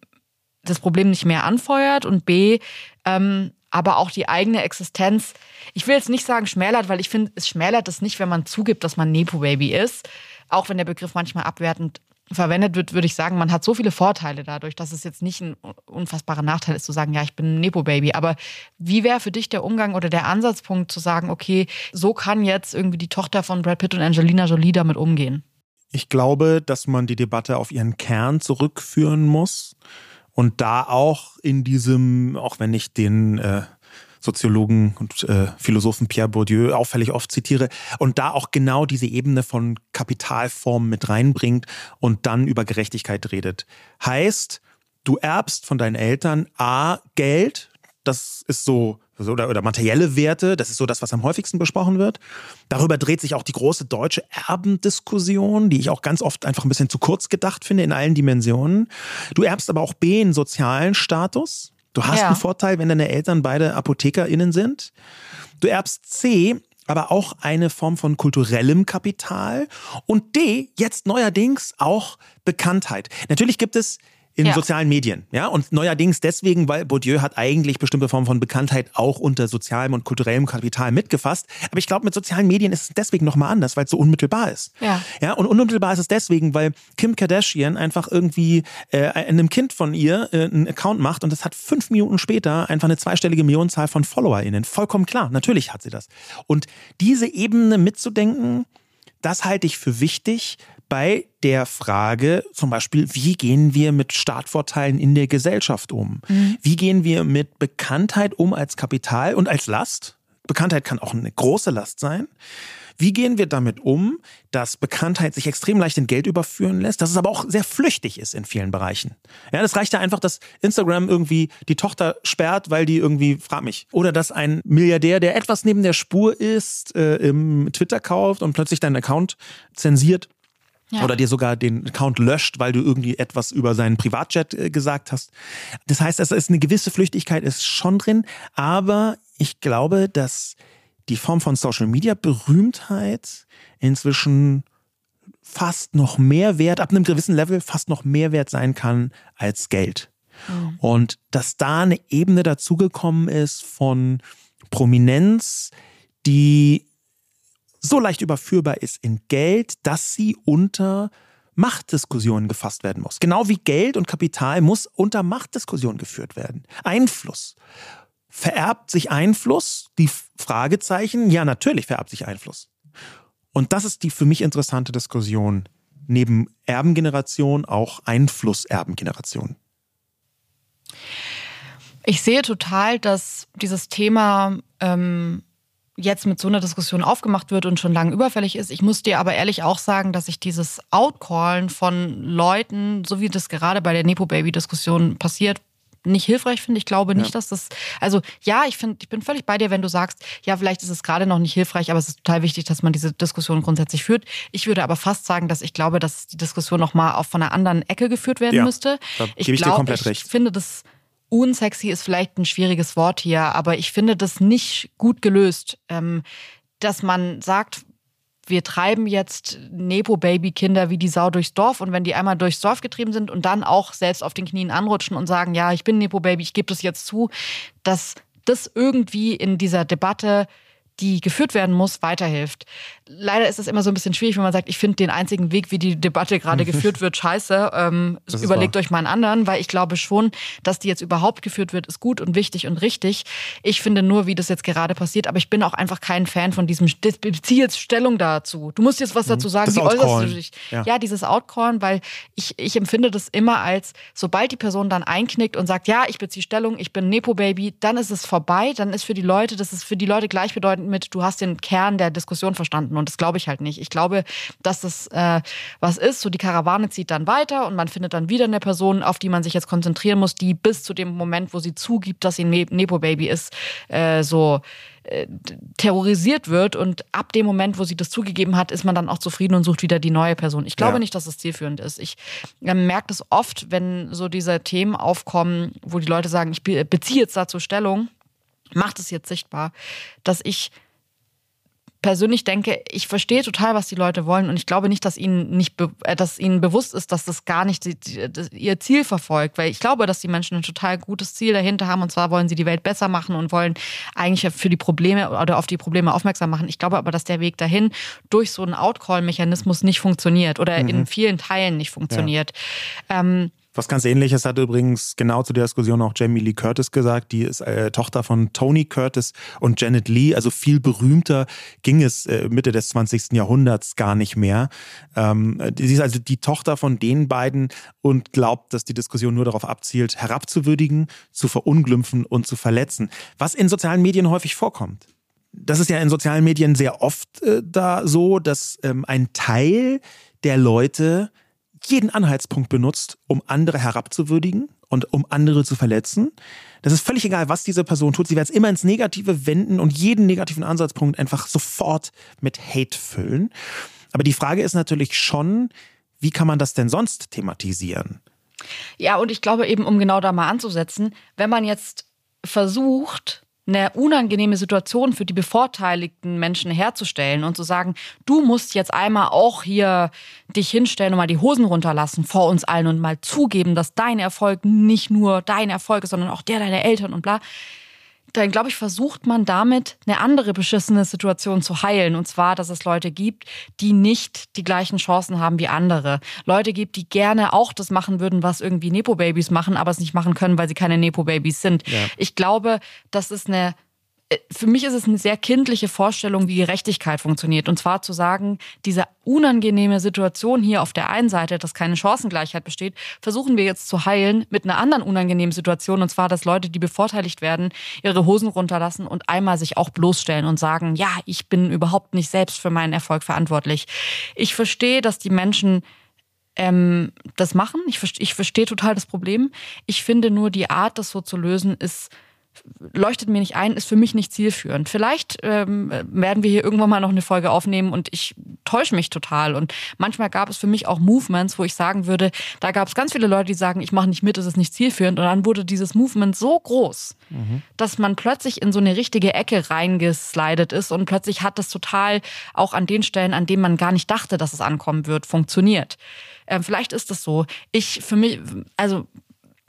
das Problem nicht mehr anfeuert und B, ähm, aber auch die eigene Existenz, ich will jetzt nicht sagen schmälert, weil ich finde, es schmälert es nicht, wenn man zugibt, dass man Nepo-Baby ist. Auch wenn der Begriff manchmal abwertend verwendet wird, würde ich sagen, man hat so viele Vorteile dadurch, dass es jetzt nicht ein unfassbarer Nachteil ist, zu sagen, ja, ich bin ein Nepo-Baby. Aber wie wäre für dich der Umgang oder der Ansatzpunkt zu sagen, okay, so kann jetzt irgendwie die Tochter von Brad Pitt und Angelina Jolie damit umgehen? Ich glaube, dass man die Debatte auf ihren Kern zurückführen muss und da auch in diesem, auch wenn ich den äh, Soziologen und äh, Philosophen Pierre Bourdieu auffällig oft zitiere und da auch genau diese Ebene von Kapitalformen mit reinbringt und dann über Gerechtigkeit redet. Heißt, du erbst von deinen Eltern A Geld, das ist so oder, oder materielle Werte, das ist so das, was am häufigsten besprochen wird. Darüber dreht sich auch die große deutsche Erbendiskussion, die ich auch ganz oft einfach ein bisschen zu kurz gedacht finde in allen Dimensionen. Du erbst aber auch B, einen sozialen Status. Du hast ja. einen Vorteil, wenn deine Eltern beide ApothekerInnen sind. Du erbst C, aber auch eine Form von kulturellem Kapital. Und D, jetzt neuerdings auch Bekanntheit. Natürlich gibt es in ja. sozialen Medien. Ja, und neuerdings deswegen, weil Bourdieu hat eigentlich bestimmte Formen von Bekanntheit auch unter sozialem und kulturellem Kapital mitgefasst. Aber ich glaube, mit sozialen Medien ist es deswegen nochmal anders, weil es so unmittelbar ist. Ja. ja, und unmittelbar ist es deswegen, weil Kim Kardashian einfach irgendwie äh, einem Kind von ihr äh, einen Account macht und das hat fünf Minuten später einfach eine zweistellige Millionenzahl von FollowerInnen. Vollkommen klar, natürlich hat sie das. Und diese Ebene mitzudenken, das halte ich für wichtig, bei der Frage zum Beispiel, wie gehen wir mit Startvorteilen in der Gesellschaft um? Mhm. Wie gehen wir mit Bekanntheit um als Kapital und als Last? Bekanntheit kann auch eine große Last sein. Wie gehen wir damit um, dass Bekanntheit sich extrem leicht in Geld überführen lässt, dass es aber auch sehr flüchtig ist in vielen Bereichen? Ja, das reicht ja einfach, dass Instagram irgendwie die Tochter sperrt, weil die irgendwie, frag mich, oder dass ein Milliardär, der etwas neben der Spur ist, äh, im Twitter kauft und plötzlich deinen Account zensiert ja. Oder dir sogar den Account löscht, weil du irgendwie etwas über seinen Privatjet äh, gesagt hast. Das heißt, es ist eine gewisse Flüchtigkeit ist schon drin, aber ich glaube, dass die Form von Social Media Berühmtheit inzwischen fast noch mehr wert, ab einem gewissen Level fast noch mehr wert sein kann als Geld. Mhm. Und dass da eine Ebene dazugekommen ist von Prominenz, die so leicht überführbar ist in Geld, dass sie unter Machtdiskussionen gefasst werden muss. Genau wie Geld und Kapital muss unter Machtdiskussionen geführt werden. Einfluss. Vererbt sich Einfluss? Die Fragezeichen? Ja, natürlich vererbt sich Einfluss. Und das ist die für mich interessante Diskussion. Neben Erbengeneration auch Einflusserbengeneration. Ich sehe total, dass dieses Thema ähm, jetzt mit so einer Diskussion aufgemacht wird und schon lange überfällig ist. Ich muss dir aber ehrlich auch sagen, dass ich dieses Outcallen von Leuten, so wie das gerade bei der Nepo-Baby-Diskussion passiert, nicht hilfreich finde. Ich glaube nicht, ja. dass das, also ja, ich finde, ich bin völlig bei dir, wenn du sagst, ja, vielleicht ist es gerade noch nicht hilfreich, aber es ist total wichtig, dass man diese Diskussion grundsätzlich führt. Ich würde aber fast sagen, dass ich glaube, dass die Diskussion nochmal auch von einer anderen Ecke geführt werden ja, müsste. Ich, ich glaube, ich recht. finde das unsexy ist vielleicht ein schwieriges Wort hier, aber ich finde das nicht gut gelöst, ähm, dass man sagt, wir treiben jetzt Nepo-Baby-Kinder wie die Sau durchs Dorf und wenn die einmal durchs Dorf getrieben sind und dann auch selbst auf den Knien anrutschen und sagen, ja, ich bin Nepo-Baby, ich gebe das jetzt zu, dass das irgendwie in dieser Debatte die geführt werden muss, weiterhilft. Leider ist es immer so ein bisschen schwierig, wenn man sagt, ich finde den einzigen Weg, wie die Debatte gerade geführt wird, scheiße. Ähm, überlegt wahr. euch mal einen anderen, weil ich glaube schon, dass die jetzt überhaupt geführt wird, ist gut und wichtig und richtig. Ich finde nur, wie das jetzt gerade passiert, aber ich bin auch einfach kein Fan von diesem, bezieh jetzt Stellung dazu. Du musst jetzt was mhm. dazu sagen, das wie äußerst du dich? Ja. ja, dieses Outcallen, weil ich, ich empfinde das immer als, sobald die Person dann einknickt und sagt, ja, ich beziehe Stellung, ich bin Nepo-Baby, dann ist es vorbei, dann ist für die Leute, das ist für die Leute gleichbedeutend mit, du hast den Kern der Diskussion verstanden und das glaube ich halt nicht. Ich glaube, dass das äh, was ist, so die Karawane zieht dann weiter und man findet dann wieder eine Person, auf die man sich jetzt konzentrieren muss, die bis zu dem Moment, wo sie zugibt, dass sie ein Nepo-Baby ist, äh, so äh, terrorisiert wird und ab dem Moment, wo sie das zugegeben hat, ist man dann auch zufrieden und sucht wieder die neue Person. Ich glaube ja. nicht, dass es zielführend ist. Ich merke das oft, wenn so diese Themen aufkommen, wo die Leute sagen, ich beziehe jetzt dazu Stellung, macht es jetzt sichtbar, dass ich persönlich denke, ich verstehe total, was die Leute wollen und ich glaube nicht, dass ihnen nicht, äh, dass ihnen bewusst ist, dass das gar nicht die, die, ihr Ziel verfolgt, weil ich glaube, dass die Menschen ein total gutes Ziel dahinter haben und zwar wollen sie die Welt besser machen und wollen eigentlich für die Probleme oder auf die Probleme aufmerksam machen. Ich glaube aber, dass der Weg dahin durch so einen Outcall-Mechanismus nicht funktioniert oder mhm. in vielen Teilen nicht funktioniert. Ja. Ähm, was ganz ähnliches hat übrigens genau zu der Diskussion auch Jamie Lee Curtis gesagt. Die ist äh, Tochter von Tony Curtis und Janet Lee. Also viel berühmter ging es äh, Mitte des 20. Jahrhunderts gar nicht mehr. Ähm, sie ist also die Tochter von den beiden und glaubt, dass die Diskussion nur darauf abzielt, herabzuwürdigen, zu verunglimpfen und zu verletzen. Was in sozialen Medien häufig vorkommt. Das ist ja in sozialen Medien sehr oft äh, da so, dass ähm, ein Teil der Leute jeden Anhaltspunkt benutzt, um andere herabzuwürdigen und um andere zu verletzen. Das ist völlig egal, was diese Person tut. Sie wird es immer ins Negative wenden und jeden negativen Ansatzpunkt einfach sofort mit Hate füllen. Aber die Frage ist natürlich schon, wie kann man das denn sonst thematisieren? Ja, und ich glaube eben, um genau da mal anzusetzen, wenn man jetzt versucht, eine unangenehme Situation für die bevorteiligten Menschen herzustellen und zu sagen, du musst jetzt einmal auch hier dich hinstellen und mal die Hosen runterlassen vor uns allen und mal zugeben, dass dein Erfolg nicht nur dein Erfolg ist, sondern auch der deiner Eltern und bla dann glaube ich, versucht man damit eine andere beschissene Situation zu heilen. Und zwar, dass es Leute gibt, die nicht die gleichen Chancen haben wie andere. Leute gibt, die gerne auch das machen würden, was irgendwie Nepo-Babys machen, aber es nicht machen können, weil sie keine Nepo-Babys sind. Ja. Ich glaube, das ist eine für mich ist es eine sehr kindliche Vorstellung, wie Gerechtigkeit funktioniert. Und zwar zu sagen, diese unangenehme Situation hier auf der einen Seite, dass keine Chancengleichheit besteht, versuchen wir jetzt zu heilen mit einer anderen unangenehmen Situation. Und zwar, dass Leute, die bevorteiligt werden, ihre Hosen runterlassen und einmal sich auch bloßstellen und sagen, ja, ich bin überhaupt nicht selbst für meinen Erfolg verantwortlich. Ich verstehe, dass die Menschen ähm, das machen. Ich, ich verstehe total das Problem. Ich finde nur, die Art, das so zu lösen, ist leuchtet mir nicht ein, ist für mich nicht zielführend. Vielleicht ähm, werden wir hier irgendwann mal noch eine Folge aufnehmen und ich täusche mich total. Und manchmal gab es für mich auch Movements, wo ich sagen würde, da gab es ganz viele Leute, die sagen, ich mache nicht mit, es ist nicht zielführend. Und dann wurde dieses Movement so groß, mhm. dass man plötzlich in so eine richtige Ecke reingeslidet ist und plötzlich hat das total auch an den Stellen, an denen man gar nicht dachte, dass es ankommen wird, funktioniert. Ähm, vielleicht ist das so. Ich für mich, also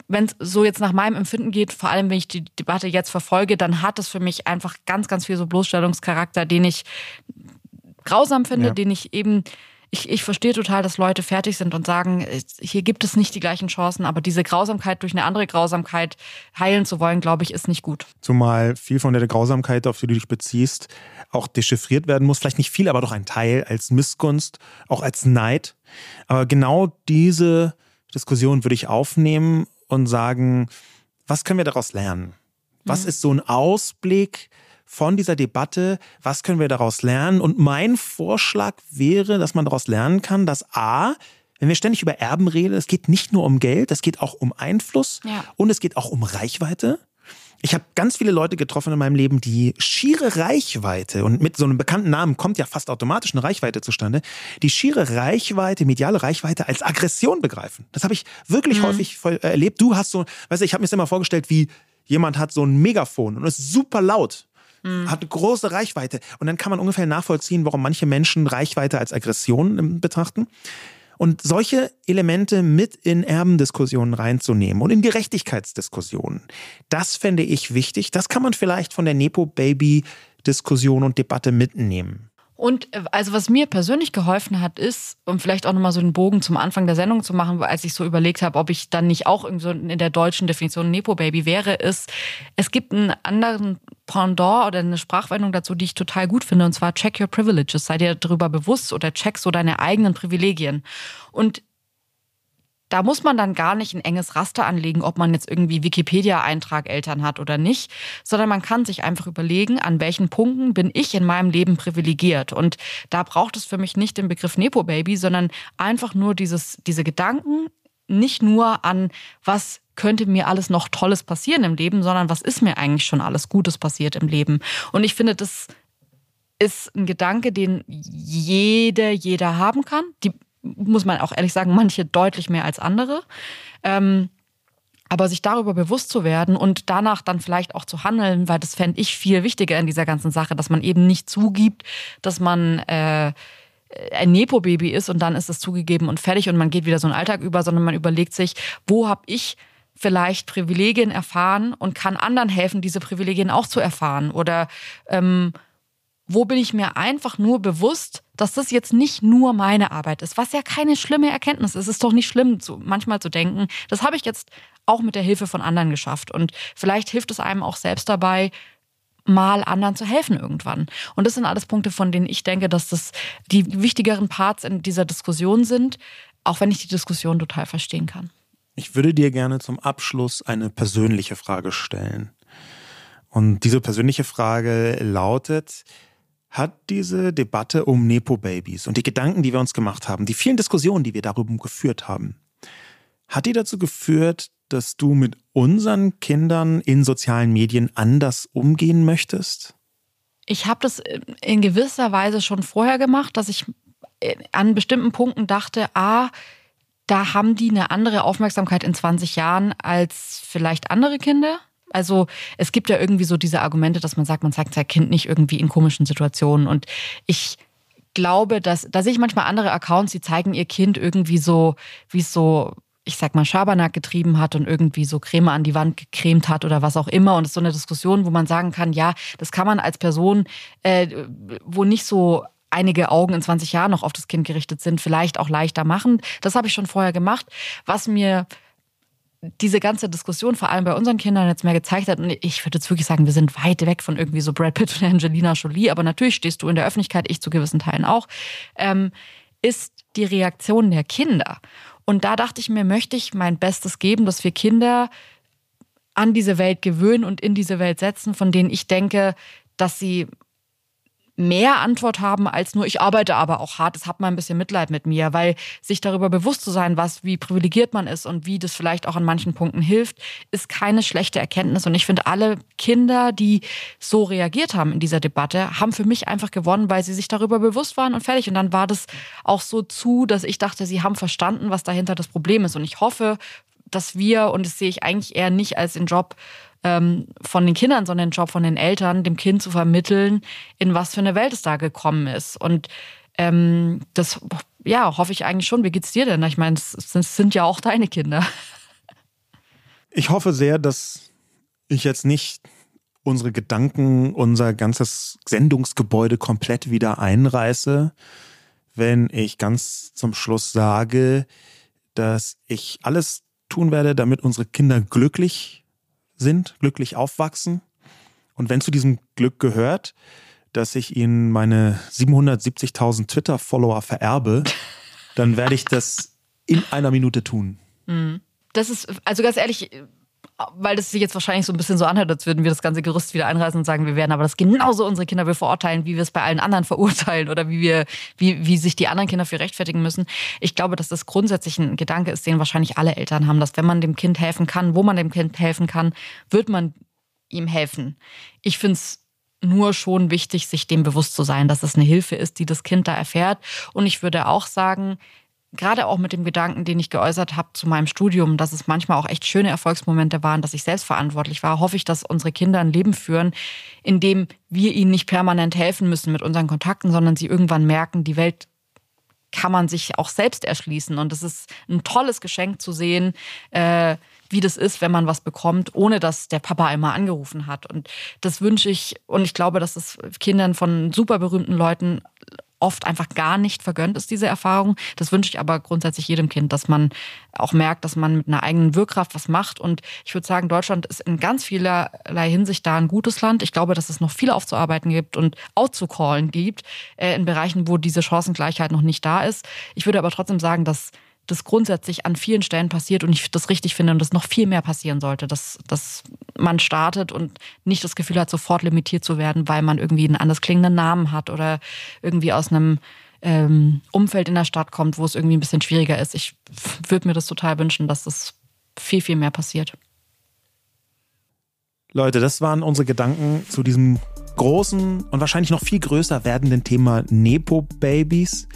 wenn es so jetzt nach meinem Empfinden geht, vor allem wenn ich die Debatte jetzt verfolge, dann hat es für mich einfach ganz, ganz viel so Bloßstellungscharakter, den ich grausam finde, ja. den ich eben ich, ich verstehe total, dass Leute fertig sind und sagen, hier gibt es nicht die gleichen Chancen, aber diese Grausamkeit durch eine andere Grausamkeit heilen zu wollen, glaube ich, ist nicht gut. Zumal viel von der Grausamkeit, auf die du dich beziehst, auch dechiffriert werden muss. Vielleicht nicht viel, aber doch ein Teil als Missgunst, auch als Neid. Aber genau diese Diskussion würde ich aufnehmen und sagen, was können wir daraus lernen? Was mhm. ist so ein Ausblick von dieser Debatte? Was können wir daraus lernen? Und mein Vorschlag wäre, dass man daraus lernen kann, dass A, wenn wir ständig über Erben reden, es geht nicht nur um Geld, es geht auch um Einfluss ja. und es geht auch um Reichweite. Ich habe ganz viele Leute getroffen in meinem Leben, die schiere Reichweite, und mit so einem bekannten Namen kommt ja fast automatisch eine Reichweite zustande, die schiere Reichweite, mediale Reichweite als Aggression begreifen. Das habe ich wirklich mhm. häufig äh, erlebt. Du hast so, weißt du, ich habe mir das immer vorgestellt, wie jemand hat so ein Megafon und ist super laut. Mhm. Hat eine große Reichweite. Und dann kann man ungefähr nachvollziehen, warum manche Menschen Reichweite als Aggression ähm, betrachten. Und solche Elemente mit in Erbendiskussionen reinzunehmen und in Gerechtigkeitsdiskussionen, das fände ich wichtig. Das kann man vielleicht von der Nepo-Baby Diskussion und Debatte mitnehmen. Und äh, also was mir persönlich geholfen hat, ist, um vielleicht auch nochmal so einen Bogen zum Anfang der Sendung zu machen, als ich so überlegt habe, ob ich dann nicht auch irgendwie so in der deutschen Definition Nepo-Baby wäre, ist, es gibt einen anderen Pendant oder eine Sprachwendung dazu, die ich total gut finde, und zwar check your privileges. Sei dir darüber bewusst oder check so deine eigenen Privilegien. Und da muss man dann gar nicht ein enges Raster anlegen, ob man jetzt irgendwie Wikipedia-Eintrag Eltern hat oder nicht, sondern man kann sich einfach überlegen, an welchen Punkten bin ich in meinem Leben privilegiert. Und da braucht es für mich nicht den Begriff Nepo-Baby, sondern einfach nur dieses, diese Gedanken, nicht nur an, was könnte mir alles noch Tolles passieren im Leben, sondern was ist mir eigentlich schon alles Gutes passiert im Leben. Und ich finde, das ist ein Gedanke, den jede, jeder haben kann. Die muss man auch ehrlich sagen, manche deutlich mehr als andere. Ähm, aber sich darüber bewusst zu werden und danach dann vielleicht auch zu handeln, weil das fände ich viel wichtiger in dieser ganzen Sache, dass man eben nicht zugibt, dass man äh, ein Nepo-Baby ist und dann ist es zugegeben und fertig und man geht wieder so einen Alltag über, sondern man überlegt sich, wo habe ich vielleicht Privilegien erfahren und kann anderen helfen, diese Privilegien auch zu erfahren oder ähm, wo bin ich mir einfach nur bewusst, dass das jetzt nicht nur meine Arbeit ist, was ja keine schlimme Erkenntnis ist. Es ist doch nicht schlimm, zu, manchmal zu denken, das habe ich jetzt auch mit der Hilfe von anderen geschafft. Und vielleicht hilft es einem auch selbst dabei, mal anderen zu helfen irgendwann. Und das sind alles Punkte, von denen ich denke, dass das die wichtigeren Parts in dieser Diskussion sind, auch wenn ich die Diskussion total verstehen kann. Ich würde dir gerne zum Abschluss eine persönliche Frage stellen. Und diese persönliche Frage lautet, hat diese Debatte um Nepo-Babys und die Gedanken, die wir uns gemacht haben, die vielen Diskussionen, die wir darüber geführt haben, hat die dazu geführt, dass du mit unseren Kindern in sozialen Medien anders umgehen möchtest? Ich habe das in gewisser Weise schon vorher gemacht, dass ich an bestimmten Punkten dachte, ah, da haben die eine andere Aufmerksamkeit in 20 Jahren als vielleicht andere Kinder. Also es gibt ja irgendwie so diese Argumente, dass man sagt, man zeigt sein Kind nicht irgendwie in komischen Situationen. Und ich glaube, dass da sehe ich manchmal andere Accounts, die zeigen ihr Kind irgendwie so, wie es so ich sag mal, Schabernack getrieben hat und irgendwie so Creme an die Wand gecremt hat oder was auch immer. Und es ist so eine Diskussion, wo man sagen kann, ja, das kann man als Person, äh, wo nicht so einige Augen in 20 Jahren noch auf das Kind gerichtet sind, vielleicht auch leichter machen. Das habe ich schon vorher gemacht. Was mir diese ganze Diskussion vor allem bei unseren Kindern jetzt mehr gezeigt hat, und ich würde jetzt wirklich sagen, wir sind weit weg von irgendwie so Brad Pitt und Angelina Jolie, aber natürlich stehst du in der Öffentlichkeit, ich zu gewissen Teilen auch, ähm, ist die Reaktion der Kinder. Und da dachte ich mir, möchte ich mein Bestes geben, dass wir Kinder an diese Welt gewöhnen und in diese Welt setzen, von denen ich denke, dass sie mehr Antwort haben als nur ich arbeite aber auch hart. Es hat mal ein bisschen Mitleid mit mir, weil sich darüber bewusst zu sein, was wie privilegiert man ist und wie das vielleicht auch an manchen Punkten hilft, ist keine schlechte Erkenntnis. Und ich finde alle Kinder, die so reagiert haben in dieser Debatte, haben für mich einfach gewonnen, weil sie sich darüber bewusst waren und fertig. Und dann war das auch so zu, dass ich dachte, sie haben verstanden, was dahinter das Problem ist. Und ich hoffe, dass wir und das sehe ich eigentlich eher nicht als den Job ähm, von den Kindern, sondern den Job von den Eltern, dem Kind zu vermitteln, in was für eine Welt es da gekommen ist. Und ähm, das, ja, hoffe ich eigentlich schon. Wie geht's dir denn? Ich meine, es sind ja auch deine Kinder. Ich hoffe sehr, dass ich jetzt nicht unsere Gedanken, unser ganzes Sendungsgebäude komplett wieder einreiße, wenn ich ganz zum Schluss sage, dass ich alles tun werde, damit unsere Kinder glücklich sind, glücklich aufwachsen. Und wenn zu diesem Glück gehört, dass ich ihnen meine 770.000 Twitter-Follower vererbe, dann werde ich das in einer Minute tun. Mhm. Das ist, also ganz ehrlich, weil das sich jetzt wahrscheinlich so ein bisschen so anhört, als würden wir das ganze Gerüst wieder einreißen und sagen, wir werden aber das genauso unsere Kinder wir verurteilen, wie wir es bei allen anderen verurteilen oder wie wir, wie, wie sich die anderen Kinder für rechtfertigen müssen. Ich glaube, dass das grundsätzlich ein Gedanke ist, den wahrscheinlich alle Eltern haben, dass wenn man dem Kind helfen kann, wo man dem Kind helfen kann, wird man ihm helfen. Ich finde es nur schon wichtig, sich dem bewusst zu sein, dass es eine Hilfe ist, die das Kind da erfährt. Und ich würde auch sagen, gerade auch mit dem Gedanken, den ich geäußert habe zu meinem Studium, dass es manchmal auch echt schöne Erfolgsmomente waren, dass ich selbst verantwortlich war, hoffe ich, dass unsere Kinder ein Leben führen, in dem wir ihnen nicht permanent helfen müssen mit unseren Kontakten, sondern sie irgendwann merken, die Welt kann man sich auch selbst erschließen. Und es ist ein tolles Geschenk zu sehen, äh, wie das ist, wenn man was bekommt, ohne dass der Papa einmal angerufen hat. Und das wünsche ich, und ich glaube, dass es Kindern von super berühmten Leuten oft einfach gar nicht vergönnt ist, diese Erfahrung. Das wünsche ich aber grundsätzlich jedem Kind, dass man auch merkt, dass man mit einer eigenen Wirkkraft was macht. Und ich würde sagen, Deutschland ist in ganz vielerlei Hinsicht da ein gutes Land. Ich glaube, dass es noch viel aufzuarbeiten gibt und outzucallen gibt äh, in Bereichen, wo diese Chancengleichheit noch nicht da ist. Ich würde aber trotzdem sagen, dass das grundsätzlich an vielen Stellen passiert und ich das richtig finde und das noch viel mehr passieren sollte, dass, dass man startet und nicht das Gefühl hat, sofort limitiert zu werden, weil man irgendwie einen anders klingenden Namen hat oder irgendwie aus einem ähm, Umfeld in der Stadt kommt, wo es irgendwie ein bisschen schwieriger ist. Ich würde mir das total wünschen, dass das viel, viel mehr passiert. Leute, das waren unsere Gedanken zu diesem großen und wahrscheinlich noch viel größer werdenden Thema Nepo-Babys.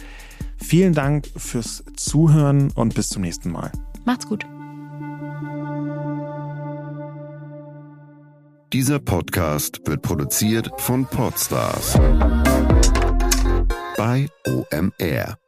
Vielen Dank fürs Zuhören und bis zum nächsten Mal. Macht's gut. Dieser Podcast wird produziert von Podstars bei OMR.